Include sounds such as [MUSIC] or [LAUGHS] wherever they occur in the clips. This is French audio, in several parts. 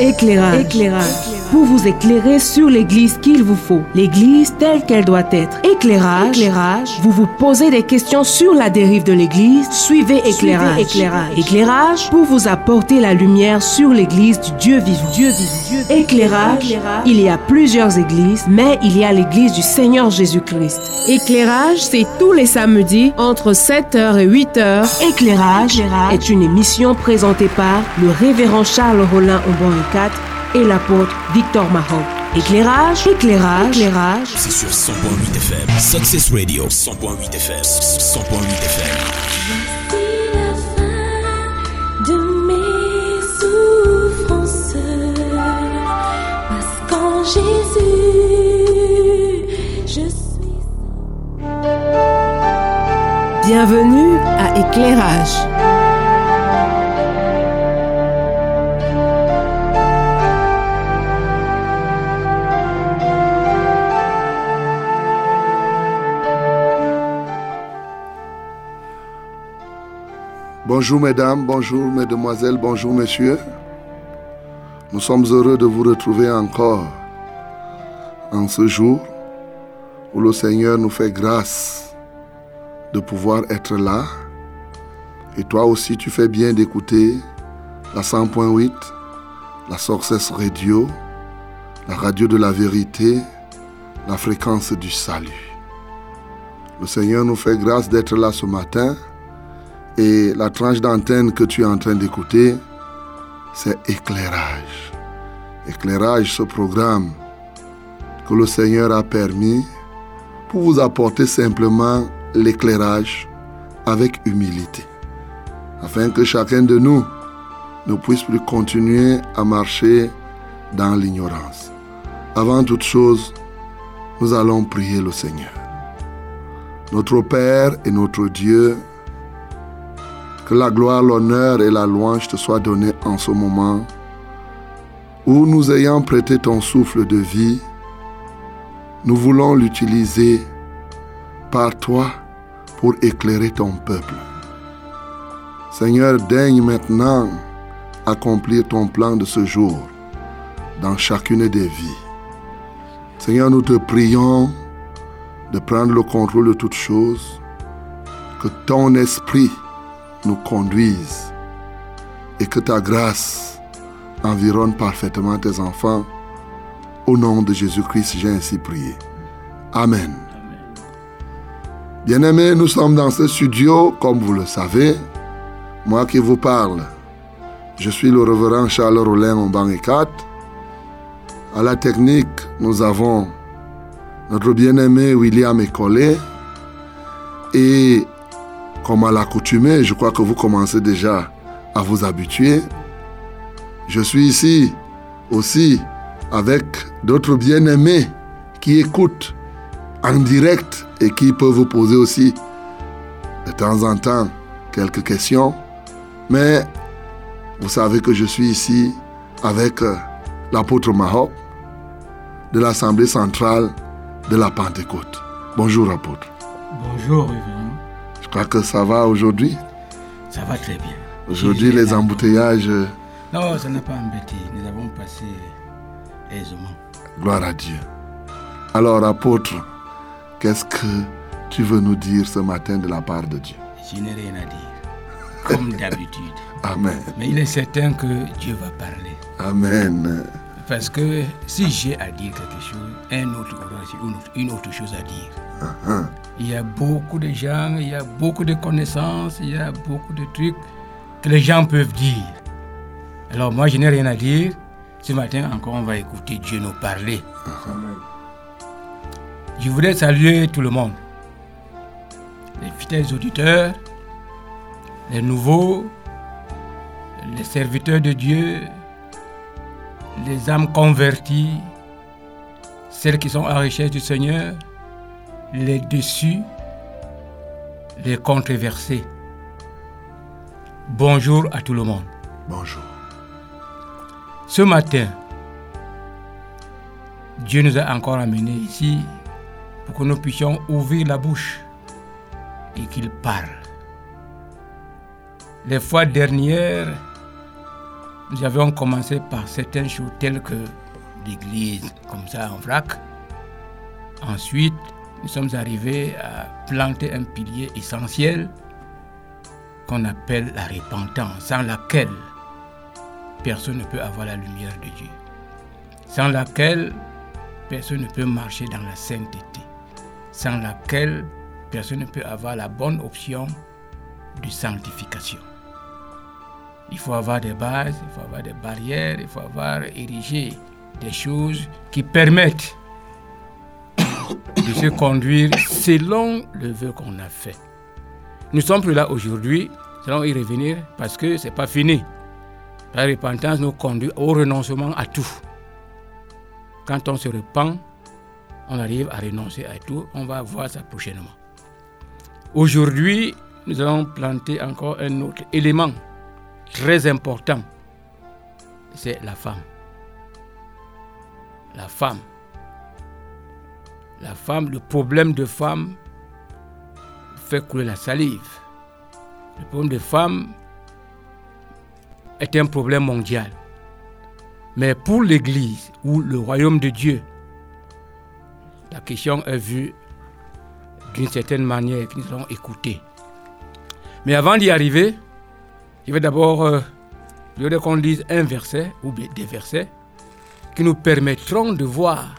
Éclairage. Éclairage. Pour vous éclairer sur l'église qu'il vous faut. L'église telle qu'elle doit être. Éclairage. Éclairage. Vous vous posez des questions sur la dérive de l'église. Suivez éclairage. éclairage. Éclairage pour vous apporter la lumière sur l'église du Dieu vivant. Dieu vivant. Éclairage. Il y a plusieurs églises, mais il y a l'église du Seigneur Jésus-Christ. Éclairage, c'est tous les samedis entre 7h et 8h. Éclairage est une émission présentée par le révérend Charles Rollin Aubon 4 et l'apôtre Victor Mahon. Éclairage, éclairage, éclairage. C'est sur 100.8 FM. Success Radio, 100.8 FM. 100.8 FM. la fin de mes souffrances. Parce qu'en Jésus, je suis. Bienvenue à Éclairage. Bonjour mesdames, bonjour mesdemoiselles, bonjour messieurs. Nous sommes heureux de vous retrouver encore en ce jour où le Seigneur nous fait grâce de pouvoir être là. Et toi aussi, tu fais bien d'écouter la 100.8, la Success Radio, la radio de la vérité, la fréquence du salut. Le Seigneur nous fait grâce d'être là ce matin et la tranche d'antenne que tu es en train d'écouter, c'est éclairage. Éclairage, ce programme que le Seigneur a permis pour vous apporter simplement l'éclairage avec humilité. Afin que chacun de nous ne puisse plus continuer à marcher dans l'ignorance. Avant toute chose, nous allons prier le Seigneur. Notre Père et notre Dieu, que la gloire, l'honneur et la louange te soient donnés en ce moment où nous ayant prêté ton souffle de vie, nous voulons l'utiliser par toi pour éclairer ton peuple. Seigneur, daigne maintenant accomplir ton plan de ce jour dans chacune des vies. Seigneur, nous te prions de prendre le contrôle de toutes choses, que ton esprit nous conduise et que ta grâce environne parfaitement tes enfants. Au nom de Jésus-Christ, j'ai ainsi prié. Amen. Bien-aimés, nous sommes dans ce studio, comme vous le savez. Moi qui vous parle, je suis le reverend Charles Rollin en et 4. À la technique, nous avons notre bien-aimé William Ecolé et comme à l'accoutumée, je crois que vous commencez déjà à vous habituer. Je suis ici aussi avec d'autres bien-aimés qui écoutent en direct et qui peuvent vous poser aussi de temps en temps quelques questions. Mais vous savez que je suis ici avec euh, l'apôtre Mahop de l'Assemblée centrale de la Pentecôte. Bonjour apôtre. Bonjour révérend. Je crois que ça va aujourd'hui. Ça va très bien. Aujourd'hui, les embouteillages. Non, ça n'a pas embêté. Nous avons passé aisément. Gloire à Dieu. Alors, apôtre, qu'est-ce que tu veux nous dire ce matin de la part de Dieu? Je n'ai rien à dire. Comme d'habitude. [LAUGHS] Amen. Mais il est certain que Dieu va parler. Amen. Parce que si j'ai à dire quelque chose, un autre une autre- une autre chose à dire. Il y a beaucoup de gens, il y a beaucoup de connaissances, il y a beaucoup de trucs que les gens peuvent dire. Alors moi, je n'ai rien à dire. Ce matin encore, on va écouter Dieu nous parler. Je voudrais saluer tout le monde. Les fidèles auditeurs, les nouveaux, les serviteurs de Dieu, les âmes converties, celles qui sont à recherche du Seigneur, les déçus, les controversés. Bonjour à tout le monde. Bonjour. Ce matin, Dieu nous a encore amenés ici pour que nous puissions ouvrir la bouche et qu'il parle. Les fois dernières, nous avions commencé par certaines choses telles que l'église, comme ça en vrac. Ensuite, nous sommes arrivés à planter un pilier essentiel qu'on appelle la repentance, sans laquelle personne ne peut avoir la lumière de Dieu, sans laquelle personne ne peut marcher dans la sainteté, sans laquelle personne ne peut avoir la bonne option de sanctification. Il faut avoir des bases, il faut avoir des barrières, il faut avoir érigé des choses qui permettent se conduire selon le vœu qu'on a fait. Nous sommes plus là aujourd'hui, nous allons y revenir parce que ce n'est pas fini. La repentance nous conduit au renoncement à tout. Quand on se repent, on arrive à renoncer à tout. On va voir ça prochainement. Aujourd'hui, nous allons planter encore un autre élément très important. C'est la femme. La femme. La femme, le problème de femme fait couler la salive. Le problème de femme est un problème mondial. Mais pour l'Église ou le royaume de Dieu, la question est vue d'une certaine manière que nous allons écouter. Mais avant d'y arriver, il va d'abord, euh, je qu'on lise un verset ou des versets qui nous permettront de voir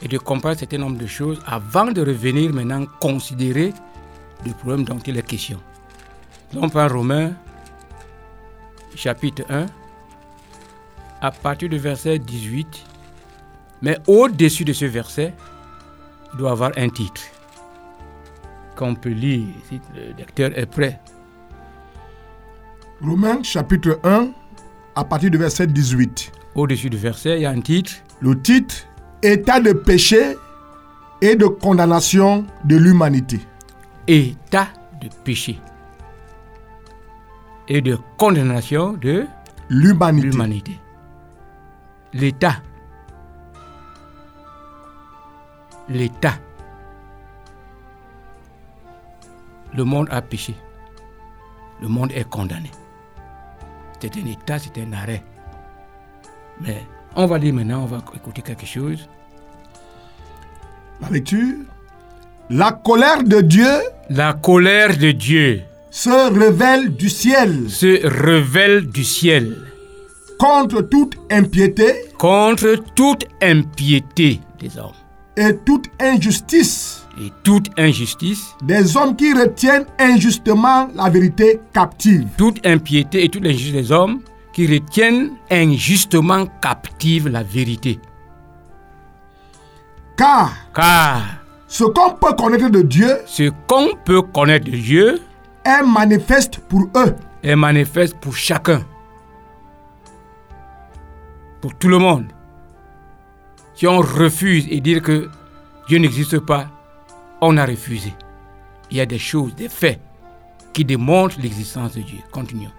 et de comprendre un certain nombre de choses avant de revenir maintenant considérer le problème dont il est question. On prend Romains chapitre 1 à partir du verset 18. Mais au-dessus de ce verset, il doit avoir un titre qu'on peut lire si le lecteur est prêt. Romains chapitre 1 à partir du verset 18. Au-dessus du verset, il y a un titre. Le titre État de péché et de condamnation de l'humanité. État de péché et de condamnation de L'humanité. L'État. L'État. Le monde a péché. Le monde est condamné. C'est un État, c'est un arrêt. Mais on va lire maintenant, on va écouter quelque chose. La lecture. La colère de Dieu La colère de Dieu se révèle du ciel. se révèle du ciel. Contre toute impiété. Contre toute impiété des hommes. Et toute injustice. Et toute injustice, des hommes qui retiennent injustement la vérité captive. toute impiété et toute injustice des hommes qui retiennent injustement captive la vérité. Car Car ce qu'on peut connaître de Dieu ce qu'on peut connaître de Dieu est manifeste pour eux. est manifeste pour chacun. Pour tout le monde. Si on refuse et dire que Dieu n'existe pas, on a refusé. Il y a des choses, des faits qui démontrent l'existence de Dieu. Continuons.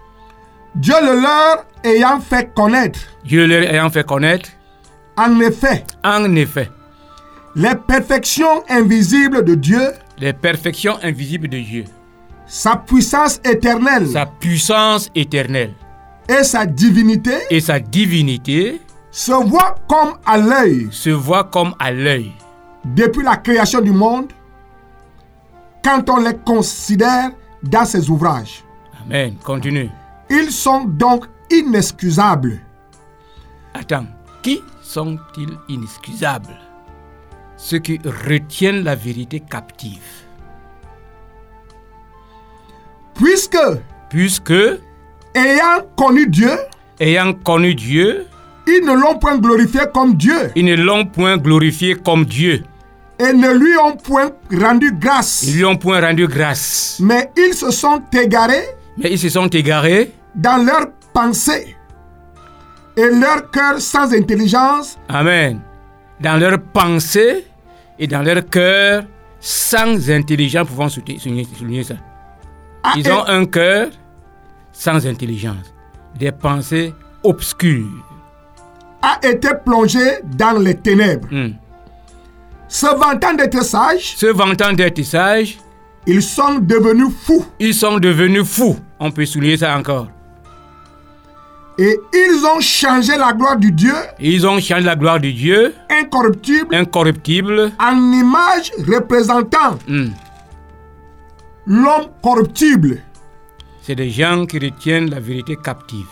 Dieu le leur ayant fait connaître. Dieu leur ayant fait connaître, En effet, en effet, les perfections invisibles de Dieu, les perfections invisibles de Dieu, sa puissance éternelle sa puissance éternelle et sa divinité et sa divinité se voient comme à l'œil se voient comme à l'œil depuis la création du monde quand on les considère dans ses ouvrages. Amen. Continue. Ils sont donc inexcusables. Attends, qui sont-ils inexcusables? Ceux qui retiennent la vérité captive. Puisque, Puisque, ayant connu Dieu, ayant connu Dieu, ils ne l'ont point glorifié comme Dieu ils ne l'ont point glorifié comme Dieu. et ne lui ont point rendu grâce. Ils lui ont point rendu grâce. Mais ils se sont égarés Mais ils se sont égarés dans leurs pensées. Et leur cœur sans intelligence Amen. Dans leurs pensées et dans leur cœur, sans intelligence, pouvons souligner, ça. a, Ils ont un cœur sans intelligence, des pensées obscures. a été plongé dans les ténèbres. Hmm. Se vantant d'être sages, Se vantant d'être sages, ils sont devenus fous. ils sont devenus fous. On peut souligner ça encore. Et ils ont changé la gloire du Dieu Ils ont changé la gloire de Dieu, incorruptible incorruptible, en image représentant Hmm. l'homme corruptible, C'est des gens qui retiennent la vérité captive.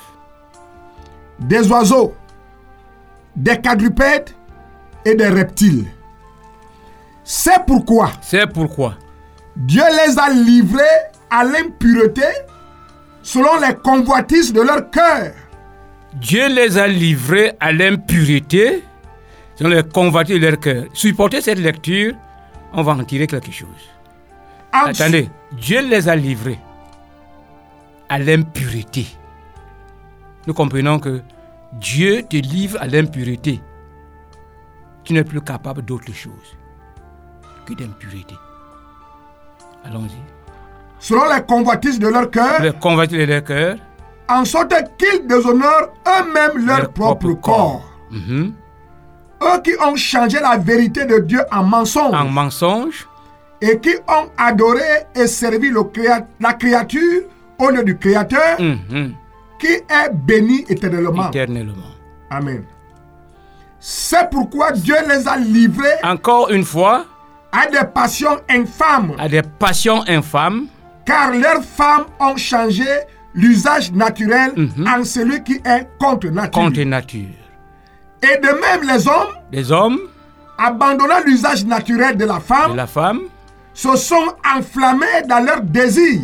des oiseaux, des quadrupèdes et des reptiles. C'est pourquoi C'est pourquoi Dieu les a livrés à l'impureté selon les convoitises de leur cœur. Dieu les a livrés à l'impureté selon les convoitises de leur cœur. Supportez cette lecture, on va en tirer quelque chose. En- Attendez, Dieu les a livrés à l'impureté. Nous comprenons que Dieu te livre à l'impureté. Tu n'es plus capable d'autre chose que d'impureté. Allons-y. Selon les convoitises de leur cœur, Les convoitises de leur cœur, en sorte qu'ils déshonorent eux-mêmes leur, Leur propre, propre corps. mhm, Eux qui ont changé la vérité de Dieu en mensonge. En mensonge, et qui ont adoré et servi le créa- la créature au lieu du Créateur. Mhm, qui est béni éternellement. éternellement. Amen. C'est pourquoi Dieu les a livrés Encore une fois, à des passions infâmes, à des passions infâmes, car leurs femmes ont changé l'usage naturel en celui qui est contre nature. contre nature. Et de même les hommes, Les hommes abandonnant l'usage naturel de la femme, de la femme se sont enflammés dans leurs désirs,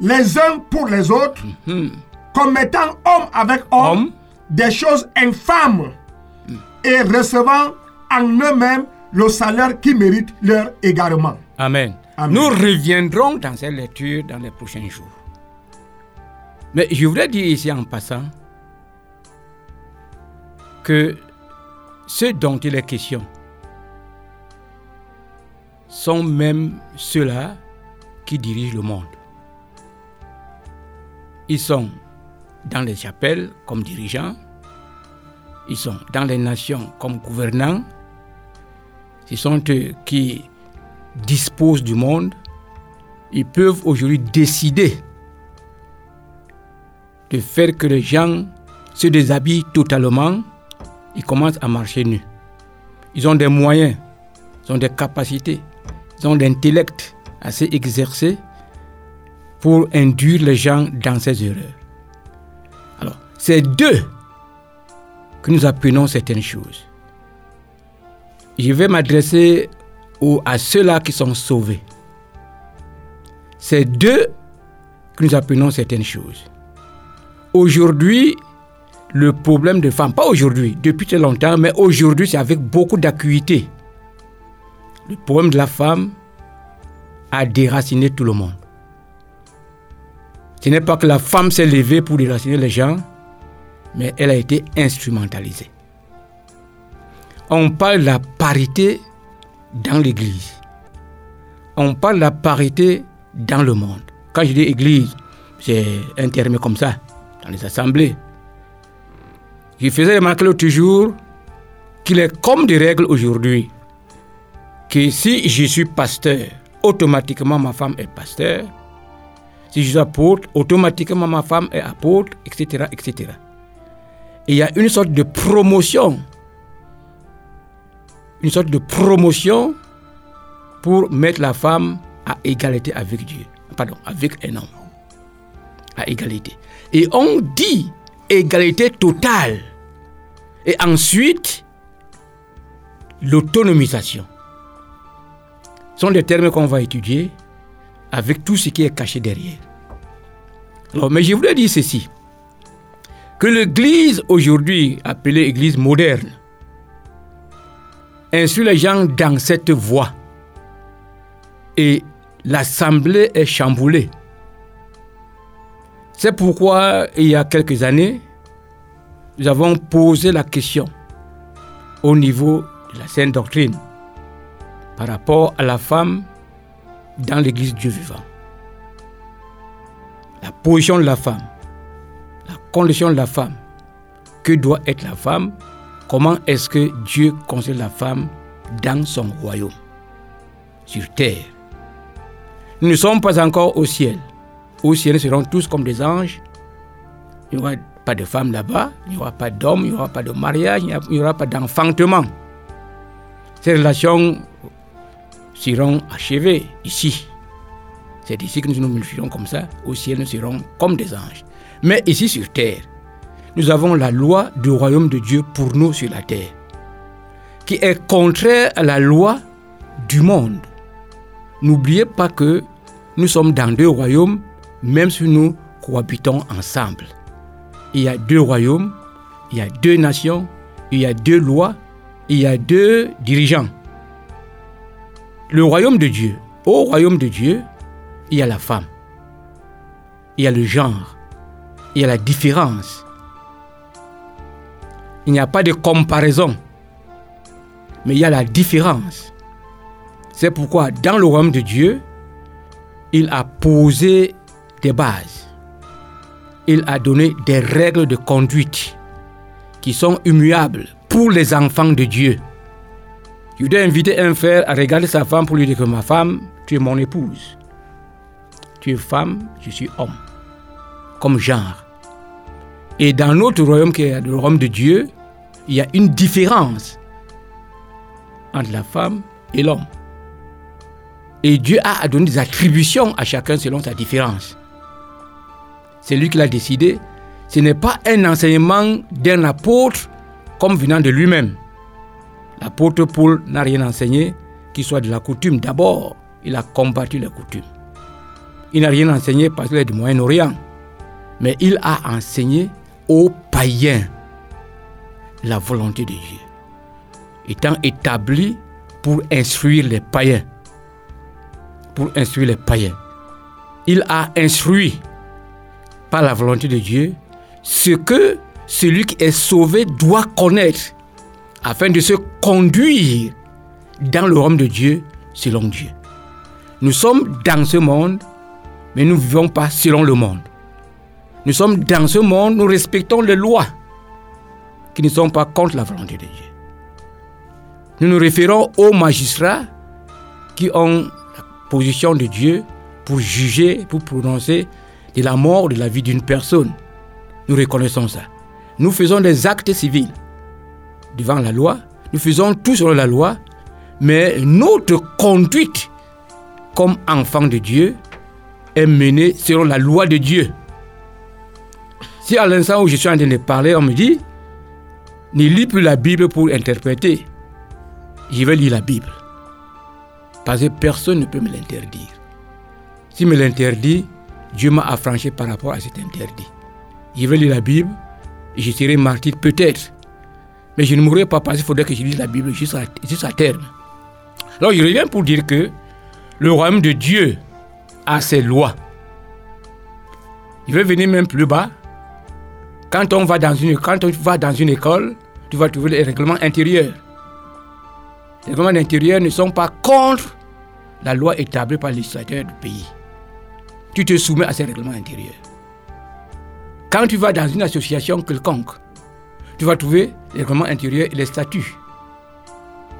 les uns pour les autres, commettant homme avec homme, Homme. des choses infâmes et recevant en eux-mêmes le salaire qui mérite leur égarement. Amen. Amen. Nous reviendrons dans cette lecture dans les prochains jours. Mais je voudrais dire ici en passant que ce dont il est question sont même ceux-là qui dirigent le monde. Ils sont dans les chapelles comme dirigeants, ils sont dans les nations comme gouvernants, ce sont eux qui disposent du monde, ils peuvent aujourd'hui décider de faire que les gens se déshabillent totalement, ils commencent à marcher nus. Ils ont des moyens, ils ont des capacités, ils ont l'intellect assez exercé pour induire les gens dans ces erreurs. Alors, c'est d'eux que nous apprenons certaines choses. Je vais m'adresser à ceux-là qui sont sauvés. C'est d'eux que nous apprenons certaines choses. Aujourd'hui, le problème de femmes, pas aujourd'hui, depuis très longtemps, mais aujourd'hui, c'est avec beaucoup d'acuité. Le problème de la femme a déraciné tout le monde. Ce n'est pas que la femme s'est levée pour déraciner les gens, mais elle a été instrumentalisée. On parle de la parité dans l'Église. On parle de la parité dans le monde. Quand je dis Église, c'est un terme comme ça, dans les assemblées. Je faisais remarquer jour qu'il est comme des règles aujourd'hui que si je suis pasteur, automatiquement ma femme est pasteur. Si je suis apôtre, automatiquement ma femme est apôtre, etc. etc. Et il y a une sorte de promotion. Une sorte de promotion pour mettre la femme à égalité avec Dieu. Pardon, avec un homme. À égalité. Et on dit égalité totale. Et ensuite, l'autonomisation. Ce sont des termes qu'on va étudier avec tout ce qui est caché derrière. Alors, mais je voulais dire ceci, que l'Église aujourd'hui, appelée Église moderne, instruit les gens dans cette voie. Et l'Assemblée est chamboulée. C'est pourquoi, il y a quelques années, nous avons posé la question au niveau de la Sainte Doctrine par rapport à la femme dans l'Église Dieu vivant. La position de la femme, la condition de la femme, que doit être la femme, comment est-ce que Dieu conseille la femme dans son royaume, sur terre. Nous ne sommes pas encore au ciel. Au ciel, nous serons tous comme des anges. Il y aura pas de femme là-bas, il n'y aura pas d'homme, il n'y aura pas de mariage, il n'y n'y aura pas d'enfantement. Ces relations seront achevées ici. C'est ici que nous nous multiplierons comme ça. Au ciel, nous serons comme des anges. Mais ici sur terre, nous avons la loi du royaume de Dieu pour nous sur la terre, qui est contraire à la loi du monde. N'oubliez pas que nous sommes dans deux royaumes, même si nous cohabitons ensemble. Il y a deux royaumes, il y a deux nations, il y a deux lois, il y a deux dirigeants. Le royaume de Dieu, au royaume de Dieu, il y a la femme, il y a le genre, il y a la différence. Il n'y a pas de comparaison, mais il y a la différence. C'est pourquoi dans le royaume de Dieu, il a posé des bases. Il a donné des règles de conduite qui sont immuables pour les enfants de Dieu. Je dois inviter un frère à regarder sa femme pour lui dire que ma femme, tu es mon épouse. Tu es femme, je suis homme. Comme genre. Et dans notre royaume qui est le royaume de Dieu, il y a une différence entre la femme et l'homme. Et Dieu a donné des attributions à chacun selon sa différence. C'est lui qui l'a décidé. Ce n'est pas un enseignement d'un apôtre comme venant de lui-même. L'apôtre Paul n'a rien enseigné qui soit de la coutume. D'abord, il a combattu la coutume. Il n'a rien enseigné parce qu'il est du Moyen-Orient. Mais il a enseigné aux païens la volonté de Dieu, étant établi pour instruire les païens. Pour instruire les païens. Il a instruit par la volonté de Dieu ce que celui qui est sauvé doit connaître afin de se conduire dans le royaume de Dieu selon Dieu. Nous sommes dans ce monde, mais nous ne vivons pas selon le monde. Nous sommes dans ce monde, nous respectons les lois qui ne sont pas contre la volonté de Dieu. Nous nous référons aux magistrats qui ont la position de Dieu pour juger, pour prononcer de la mort de la vie d'une personne. Nous reconnaissons ça. Nous faisons des actes civils devant la loi. Nous faisons tout selon la loi. Mais notre conduite comme enfant de Dieu est menée selon la loi de Dieu. Si à l'instant où je suis en train de parler, on me dit, ne lis plus la Bible pour interpréter, je vais lire la Bible. Parce que personne ne peut me l'interdire. S'il me l'interdit, Dieu m'a affranchi par rapport à cet interdit. Je vais lire la Bible, et je serai martyr peut-être. Mais je ne mourrai pas parce qu'il faudrait que je lise la Bible jusqu'à terme. Alors je reviens pour dire que le royaume de Dieu a ses lois. Je vais venir même plus bas. Quand on va dans une, quand on va dans une école, tu vas trouver les règlements intérieurs. Les règlements intérieurs ne sont pas contre la loi établie par le législateur du pays. Tu te soumets à ces règlements intérieurs. Quand tu vas dans une association quelconque, tu vas trouver les règlements intérieurs et les statuts.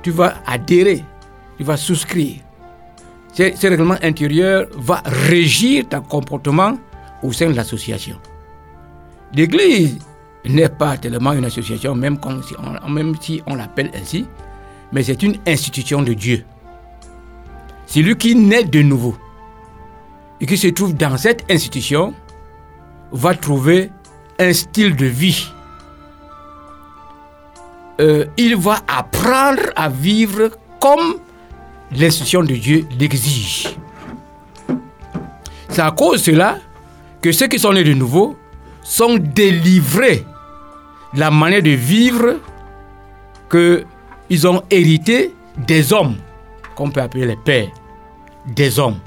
Tu vas adhérer, tu vas souscrire. Ces, ces règlements intérieurs vont régir ton comportement au sein de l'association. L'Église n'est pas tellement une association, même, si on, même si on l'appelle ainsi, mais c'est une institution de Dieu. Celui qui naît de nouveau et qui se trouve dans cette institution va trouver un style de vie. Euh, il va apprendre à vivre comme l'institution de Dieu l'exige. C'est à cause de cela que ceux qui sont nés de nouveau sont délivrés de la manière de vivre qu'ils ont hérité des hommes, qu'on peut appeler les pères, des hommes.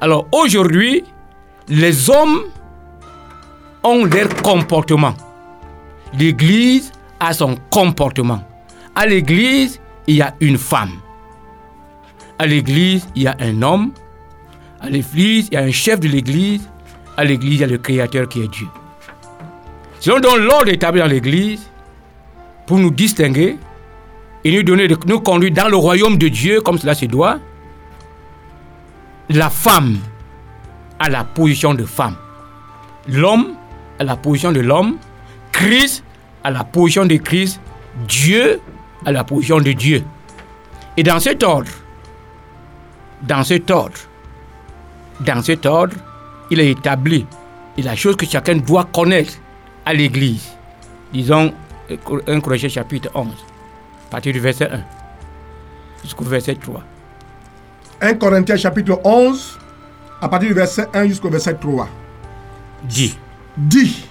Alors aujourd'hui, les hommes ont leur comportement. L'Église a son comportement. À l'Église, il y a une femme. À l'Église, il y a un homme. À l'Église, il y a un chef de l'Église. À l'Église, il y a le Créateur qui est Dieu. Selon donc l'ordre établi dans l'Église, pour nous distinguer et nous donner nous conduire dans le royaume de Dieu comme cela se doit, la femme a la position de femme. L'homme à la position de l'homme, Christ à la position de Christ, Dieu à la position de Dieu. Et dans cet ordre, dans cet ordre, dans cet ordre, il est établi. Et la chose que chacun doit connaître à l'Église, disons 1 Corinthiens chapitre 11, à partir du verset 1 jusqu'au verset 3. 1 Corinthiens chapitre 11, à partir du verset 1 jusqu'au verset 3. Dit, Dit,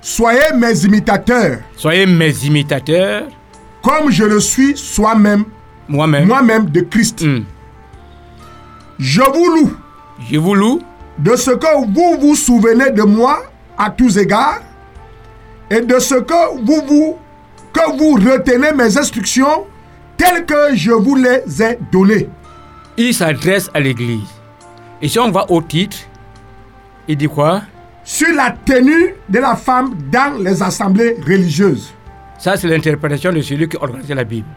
soyez mes imitateurs, soyez mes imitateurs, comme je le suis soi-même, moi-même. moi-même de Christ. Hum. Je vous loue Je vous loue de ce que vous vous souvenez de moi à tous égards et de ce que vous vous que vous retenez mes instructions telles que je vous les ai données. Il s'adresse à l'Église. Et si on va au titre, il dit quoi? Sur la tenue de la femme dans les assemblées religieuses. Ça, c'est l'interprétation de celui qui organisait la Bible.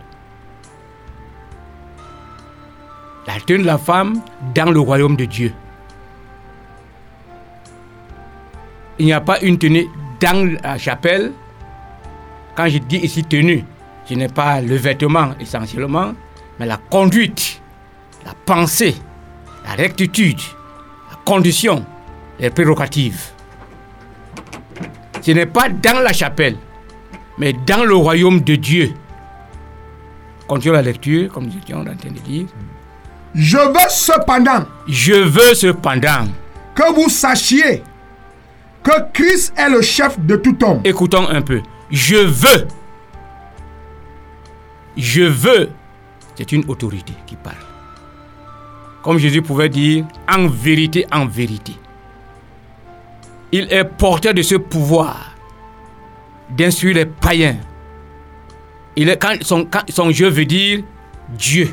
La tenue de la femme dans le royaume de Dieu. Il n'y a pas une tenue dans la chapelle. Quand je dis ici tenue, ce n'est pas le vêtement essentiellement, mais la conduite, la pensée, la rectitude, la condition, les prérogatives. Ce n'est pas dans la chapelle, mais dans le royaume de Dieu. Continuons la lecture, comme nous étions en train de dire. Je veux cependant Je veux cependant, que vous sachiez que Christ est le chef de tout homme. écoutons un peu, je veux, je veux, c'est une autorité qui parle. Comme Jésus pouvait dire, en vérité, en vérité. Il est porteur de ce pouvoir d'instruire les païens. Il est, quand son, son je veut dire Dieu.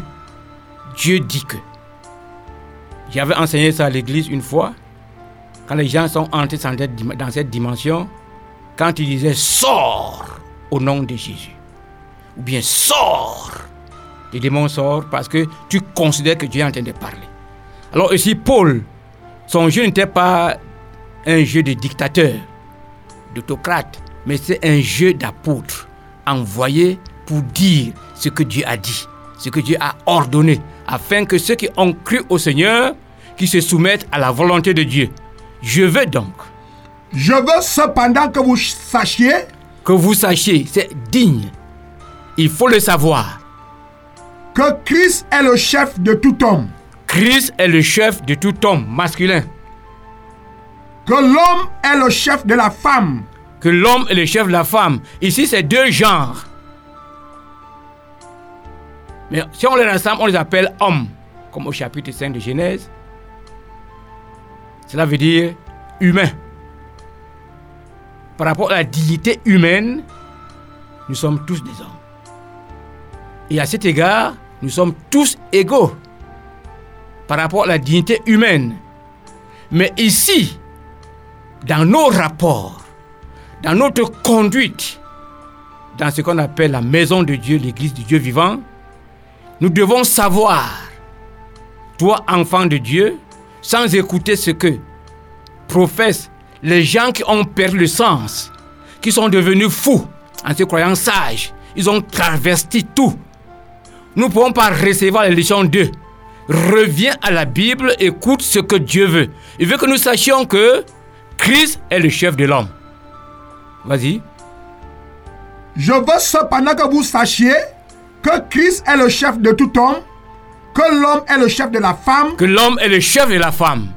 Dieu dit que. J'avais enseigné ça à l'église une fois. Quand les gens sont entrés dans cette dim- dans cette dimension, quand ils disaient sors au nom de Jésus, ou bien sors, les démons sortent parce que tu considères que Dieu est en train de parler. Alors ici, Paul, son jeu n'était pas un jeu de dictateur, d'autocrate, mais c'est un jeu d'apôtre envoyé pour dire ce que Dieu a dit, ce que Dieu a ordonné, afin que ceux qui ont cru au Seigneur, qui se soumettent à la volonté de Dieu. Je veux donc Je veux cependant que vous sachiez que vous sachiez, c'est digne, il faut le savoir, que Christ est le chef de tout homme. Christ est le chef de tout homme masculin, Que l'homme est le chef de la femme. que l'homme est le chef de la femme. Ici, c'est deux genres. Mais si on les rassemble, on les appelle hommes, comme au chapitre 5 de Genèse. Cela veut dire humain. Par rapport à la dignité humaine, nous sommes tous des hommes. Et à cet égard, nous sommes tous égaux par rapport à la dignité humaine. Mais ici, dans nos rapports, dans notre conduite, dans ce qu'on appelle la maison de Dieu, l'église du Dieu vivant, nous devons savoir, toi enfant de Dieu, sans écouter ce que professent les gens qui ont perdu le sens, qui sont devenus fous en se croyant sages, ils ont traversé tout. Nous ne pouvons pas recevoir les leçons d'eux. Reviens à la Bible, écoute ce que Dieu veut. Il veut que nous sachions que Christ est le chef de l'homme. Vas-y. Je veux cependant que vous sachiez que Christ est le chef de tout homme, que l'homme est le chef de la femme Que l'homme est le chef de la femme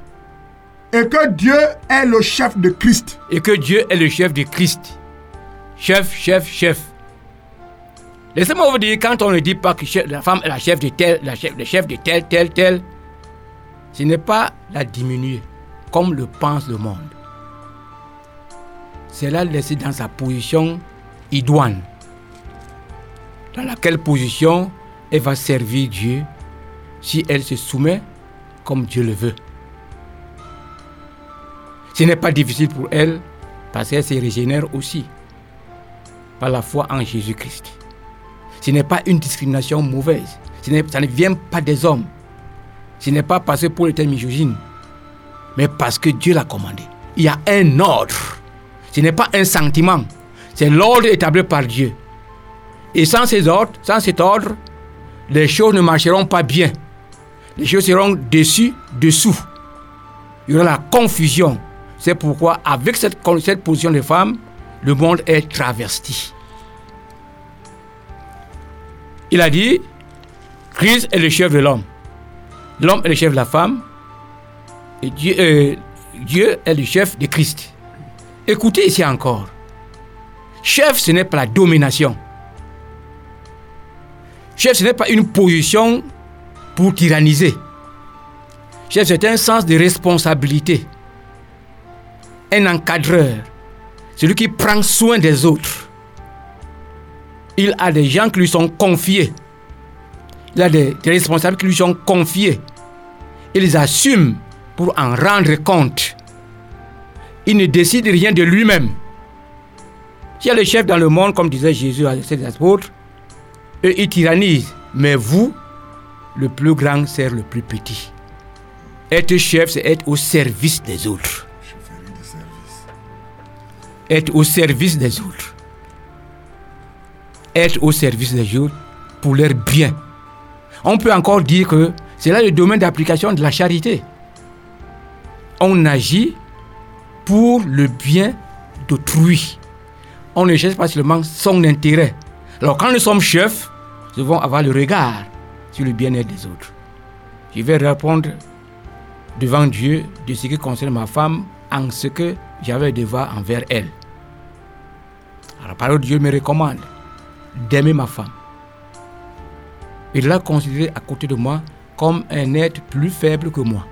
et que Dieu est le chef de Christ. et que Dieu est le chef de Christ. Chef, chef, chef. Laissez-moi vous dire, quand on ne dit pas que la femme est la chef de tel, la chef, le chef de tel, tel, tel, ce n'est pas la diminuer, comme le pense le monde. C'est la laisser dans sa position idoine. Dans laquelle position elle va servir Dieu si elle se soumet comme Dieu le veut. Ce n'est pas difficile pour elle parce qu'elle se régénère aussi par la foi en Jésus-Christ. Ce n'est pas une discrimination mauvaise. Ça ne vient pas des hommes. Ce n'est pas parce que Paul était misogyne, mais parce que Dieu l'a commandé. Il y a un ordre. Ce n'est pas un sentiment. C'est l'ordre établi par Dieu. Et sans ces ordres, sans cet ordre, les choses ne marcheront pas bien. Les choses seront dessus, dessous. Il y aura la confusion. C'est pourquoi, avec cette, cette position de femme, le monde est travesti. Il a dit, Christ est le chef de l'homme. L'homme est le chef de la femme. Et Dieu, euh, Dieu est le chef de Christ. Écoutez ici encore. Chef, ce n'est pas la domination. Chef, ce n'est pas une position pour tyranniser. Chef, c'est un sens de responsabilité. Un encadreur. Celui qui prend soin des autres. Il a des gens qui lui sont confiés. Il a des, des responsables qui lui sont confiés. Il les assume pour en rendre compte. Il ne décide rien de lui-même. Il y a les chefs dans le monde, comme disait Jésus à ses apôtres, eux, ils tyrannisent. Mais vous, le plus grand sert le plus petit. Être chef, c'est être au service des autres. Être au service des autres. Être au service des autres pour leur bien. On peut encore dire que c'est là le domaine d'application de la charité. On agit pour le bien d'autrui. On ne cherche pas seulement son intérêt. Alors quand nous sommes chefs, nous devons avoir le regard sur le bien-être des autres. Je vais répondre devant Dieu de ce qui concerne ma femme en ce que j'avais devoir envers elle. La parole de Dieu me recommande? D'aimer ma femme. De la considérer à côté de moi comme un être plus faible que moi.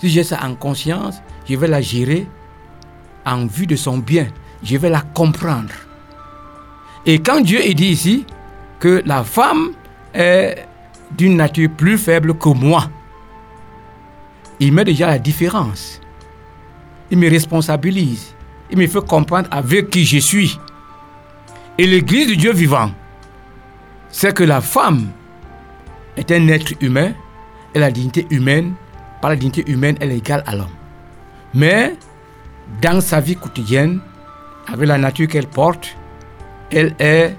Si j'ai ça en conscience, je vais la gérer en vue de son bien. Je vais la comprendre. Et quand Dieu dit ici que la femme est d'une nature plus faible que moi, il met déjà la différence. Il me responsabilise. Il me fait comprendre avec qui je suis. Et l'Église du Dieu vivant, c'est que la femme est un être humain et la dignité humaine, par la dignité humaine, elle est égale à l'homme. Mais dans sa vie quotidienne, avec la nature qu'elle porte, elle est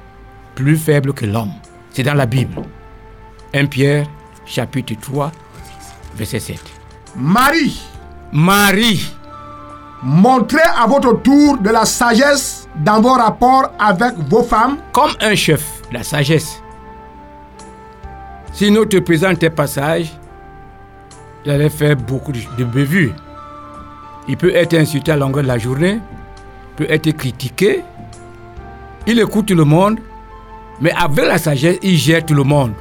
plus faible que l'homme. C'est dans la Bible. 1 Pierre, chapitre 3, verset 7. Marie, Marie, montrez à votre tour de la sagesse dans vos rapports avec vos femmes, comme un chef, la sagesse. Si nous te présente tes passages, il allait faire beaucoup de bévues. Il peut être insulté à longueur de la journée, peut être critiqué. Il écoute tout le monde, mais avec la sagesse, il gère tout le monde.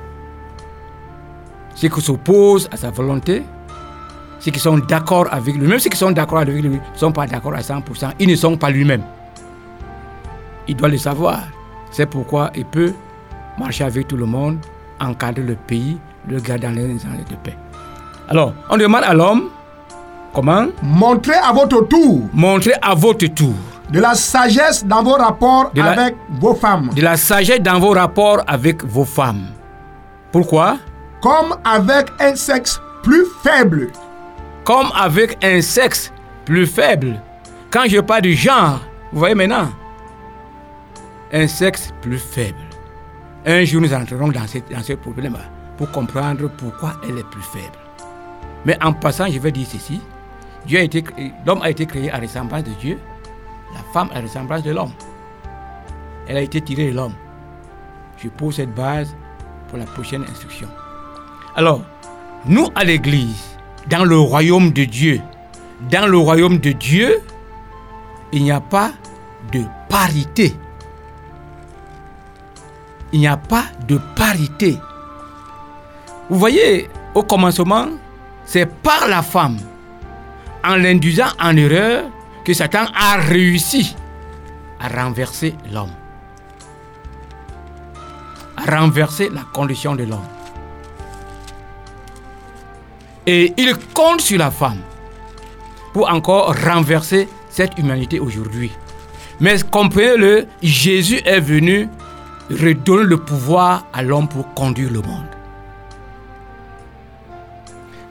Ceux qui s'opposent à sa volonté, ceux qui sont d'accord avec lui, même ceux qui sont d'accord avec lui, ne sont pas d'accord à 100%, ils ne sont pas lui-même. Il doit le savoir. C'est pourquoi il peut marcher avec tout le monde, encadrer le pays, le garder dans les années de paix. Alors, on demande à l'homme comment? Montrez à votre tour montrer à votre tour de la sagesse dans vos rapports De la- avec vos femmes, de la sagesse dans vos rapports avec vos femmes. Pourquoi? Comme avec un sexe plus faible, Comme avec un sexe plus faible. Quand je parle du genre, vous voyez maintenant, un sexe plus faible. Un jour, nous entrerons dans, cette- dans ce problème-là pour comprendre pourquoi elle est plus faible. Mais en passant, je vais dire ceci. L'homme a été créé à ressemblance de Dieu, la femme à ressemblance de l'homme. Elle a été tirée de l'homme. Je pose cette base pour la prochaine instruction. Alors, nous à l'église, dans le royaume de Dieu, dans le royaume de Dieu, il n'y a pas de parité. Il n'y a pas de parité. Vous voyez, au commencement, c'est par la femme, en l'induisant en erreur, que Satan a réussi à renverser l'homme. À renverser la condition de l'homme. Et il compte sur la femme pour encore renverser cette humanité aujourd'hui. Mais comprenez-le, Jésus est venu redonner le pouvoir à l'homme pour conduire le monde.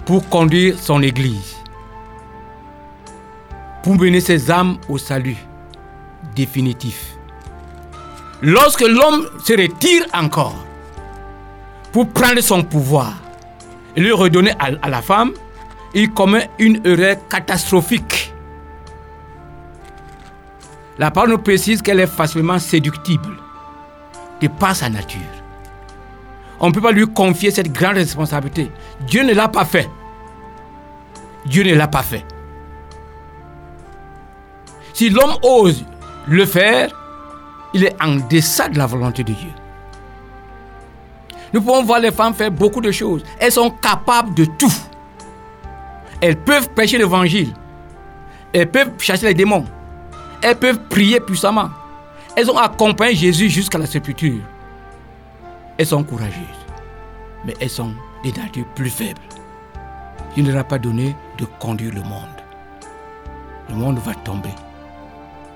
Pour conduire son Église. pour mener ses âmes au salut définitif. Lorsque l'homme se retire encore pour prendre son pouvoir et le redonner à, à la femme, il commet une erreur catastrophique. La parole nous précise qu'elle est facilement séductible de par sa nature. On ne peut pas lui confier cette grande responsabilité. Dieu ne l'a pas fait. Dieu ne l'a pas fait. Si l'homme ose le faire, il est en deçà de la volonté de Dieu. Nous pouvons voir les femmes faire beaucoup de choses. Elles sont capables de tout. Elles peuvent prêcher l'évangile. Elles peuvent chasser les démons. Elles peuvent prier puissamment. Elles ont accompagné Jésus jusqu'à la sépulture. Elles sont courageuses. Mais elles sont des natures plus faibles. Il ne leur a pas donné de conduire le monde. Le monde va tomber.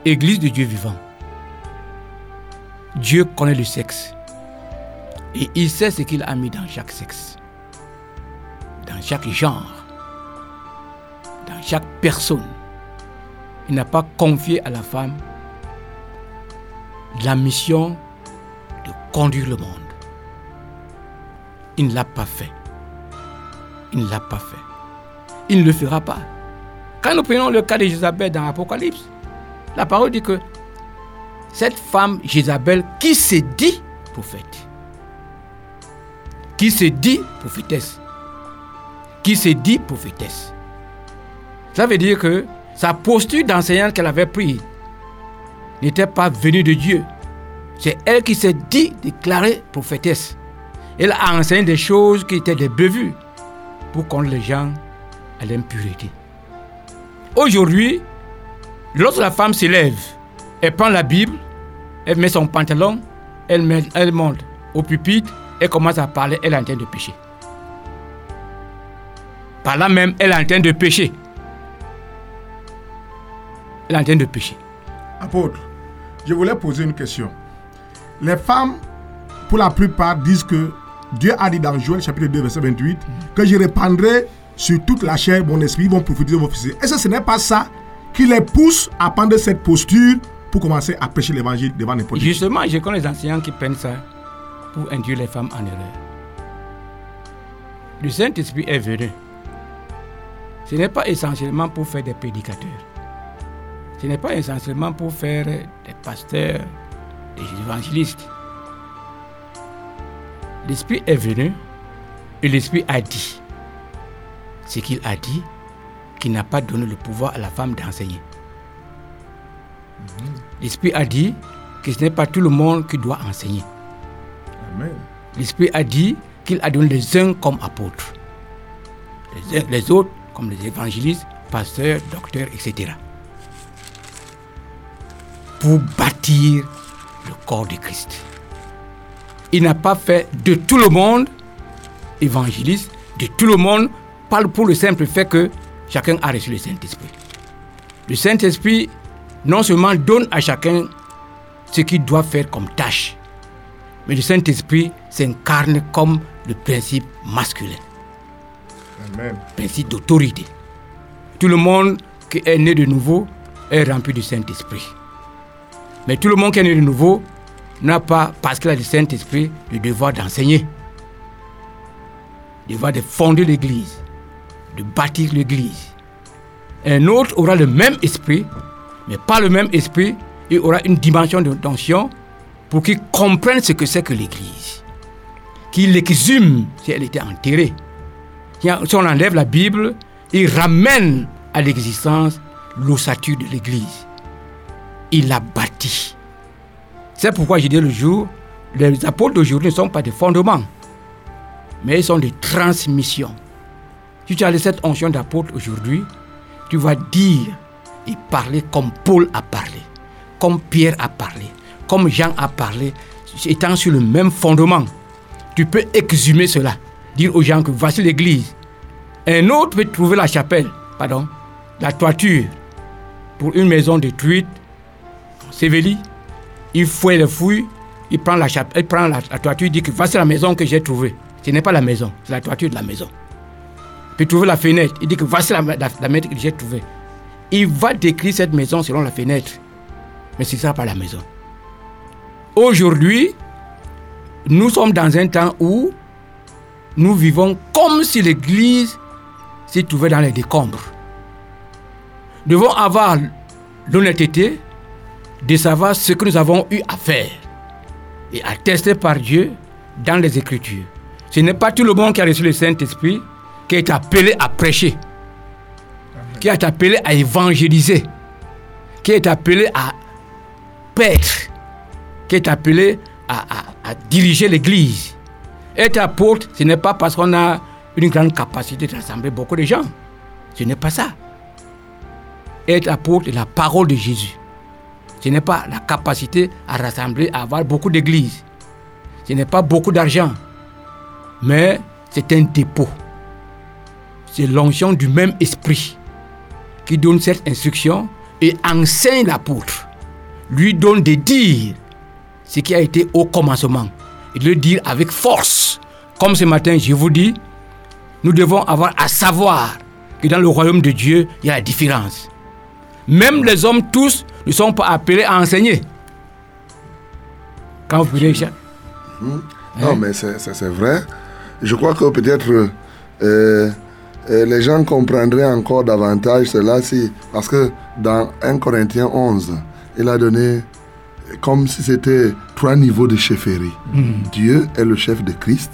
Église de Dieu vivant. Dieu connaît le sexe. Et il sait ce qu'il a mis dans chaque sexe. Dans chaque genre. Dans chaque personne. Il n'a pas confié à la femme la mission de conduire le monde. Il ne l'a pas fait. Il ne l'a pas fait. Il ne le fera pas. Quand nous prenons le cas de Jézabel dans l'Apocalypse, la parole dit que cette femme Jézabel qui se dit prophète, qui se dit prophétesse, qui se dit prophétesse. Ça veut dire que sa posture d'enseignante qu'elle avait prise n'était pas venue de Dieu. C'est elle qui s'est dit déclarée prophétesse. Elle a enseigné des choses qui étaient des bévues pour qu'on les gens à l'impureté. Aujourd'hui, lorsque la femme se lève, elle prend la Bible, elle met son pantalon, elle, elle monte au pupitre, elle commence à parler, elle est en train de pécher. Par là même, elle est en train de pécher. Elle est en train de pécher. Apôtre, je voulais poser une question. Les femmes, pour la plupart, disent que Dieu a dit dans Joël chapitre 2, verset 28, que je répandrai sur toute la chair mon esprit, vont prophétiser, vont officier. Est-ce que ce n'est pas ça qui les pousse à prendre cette posture pour commencer à prêcher l'évangile devant n'importe qui? Justement, je connais les enseignants qui prennent ça pour induire les femmes en erreur. Le Saint-Esprit est venu. Ce n'est pas essentiellement pour faire des prédicateurs. Ce n'est pas essentiellement pour faire des pasteurs, des évangélistes. L'Esprit est venu et l'Esprit a dit ce qu'il a dit, qu'il n'a pas donné le pouvoir à la femme d'enseigner. L'Esprit a dit que ce n'est pas tout le monde qui doit enseigner. L'Esprit a dit qu'il a donné les uns comme apôtres, les, uns- les autres comme les évangélistes, pasteurs, docteurs, etc. Pour bâtir le corps de Christ. Il n'a pas fait de tout le monde évangéliste, de tout le monde, parle pour le simple fait que chacun a reçu le Saint-Esprit. Le Saint-Esprit non seulement donne à chacun ce qu'il doit faire comme tâche, mais le Saint-Esprit s'incarne comme le principe masculin, Amen. principe d'autorité. Tout le monde qui est né de nouveau est rempli du Saint-Esprit. Mais tout le monde qui est né de nouveau n'a pas, parce qu'il a le Saint-Esprit, le devoir d'enseigner, le devoir de fonder l'Église, de bâtir l'Église. Un autre aura le même esprit, mais pas le même esprit, il aura une dimension de tension pour qu'il comprenne ce que c'est que l'Église. Qu'il l'exhume si elle était enterrée. Si on enlève la Bible, il ramène à l'existence l'ossature de l'Église. Il l'a bâti. C'est pourquoi j'ai dit le jour, les apôtres d'aujourd'hui ne sont pas des fondements, mais ils sont des transmissions. Si tu as cette onction d'apôtre aujourd'hui, tu vas dire et parler comme Paul a parlé, comme Pierre a parlé, comme Jean a parlé, étant sur le même fondement. Tu peux exhumer cela, dire aux gens que voici l'église. Un autre peut trouver la chapelle, pardon, la toiture pour une maison détruite, en Sévélie. Il fouille les fouilles, il prend la chapelle, il prend la, toiture, il dit que voici la maison que j'ai trouvée. Ce n'est pas la maison, c'est la toiture de la maison. Il peut trouver la fenêtre, il dit que voici la, fenêtre que j'ai trouvée. il va décrire cette maison selon la fenêtre. Mais ce ne sera pas la maison. Aujourd'hui, nous sommes dans un temps où nous vivons comme si l'Église s'est trouvée dans les décombres. Nous devons avoir l'honnêteté de savoir ce que nous avons eu à faire et attester par Dieu dans les Écritures. Ce n'est pas tout le monde qui a reçu le Saint-Esprit qui est appelé à prêcher, qui est appelé à évangéliser, qui est appelé à paître, qui est appelé à, diriger l'Église. Être apôtre, ce n'est pas parce qu'on a une grande capacité de rassembler beaucoup de gens. Ce n'est pas ça. Être apôtre est la parole de Jésus. Ce n'est pas la capacité à rassembler, à avoir beaucoup d'églises. Ce n'est pas beaucoup d'argent. Mais c'est un dépôt. C'est l'onction du même esprit qui donne cette instruction et enseigne l'apôtre. Lui donne de dire ce qui a été au commencement. Et de le dire avec force. Comme ce matin, je vous dis, nous devons avoir à savoir que dans le royaume de Dieu, il y a la différence. Même les hommes tous ne sont pas appelés à enseigner. Quand vous prenez Richard, Non, mais c'est vrai. Je crois que peut-être euh, euh, les gens comprendraient encore davantage cela si, parce que dans 1 Corinthiens 11, il a donné comme si c'était trois niveaux de chefferie. Dieu est le chef de Christ,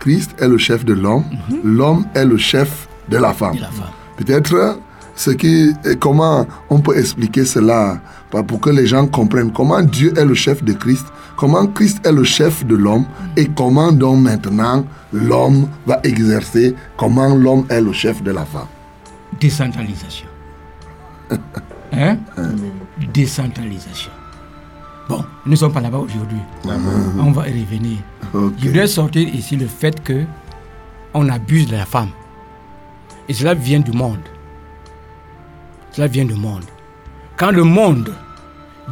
Christ est le chef de l'homme, l'homme est le chef de la femme. la femme. Peut-être ce qui, comment on peut expliquer cela? Pour pour que les gens comprennent comment Dieu est le chef de Christ, comment Christ est le chef de l'homme et comment donc maintenant l'homme va exercer, comment l'homme est le chef de la femme. décentralisation. [LAUGHS] Hein? Décentralisation. Bon, nous ne sommes pas là-bas aujourd'hui. On va y revenir. Je voudrais sortir ici le fait que on abuse de la femme. Et cela vient du monde. Cela vient du monde. Quand le monde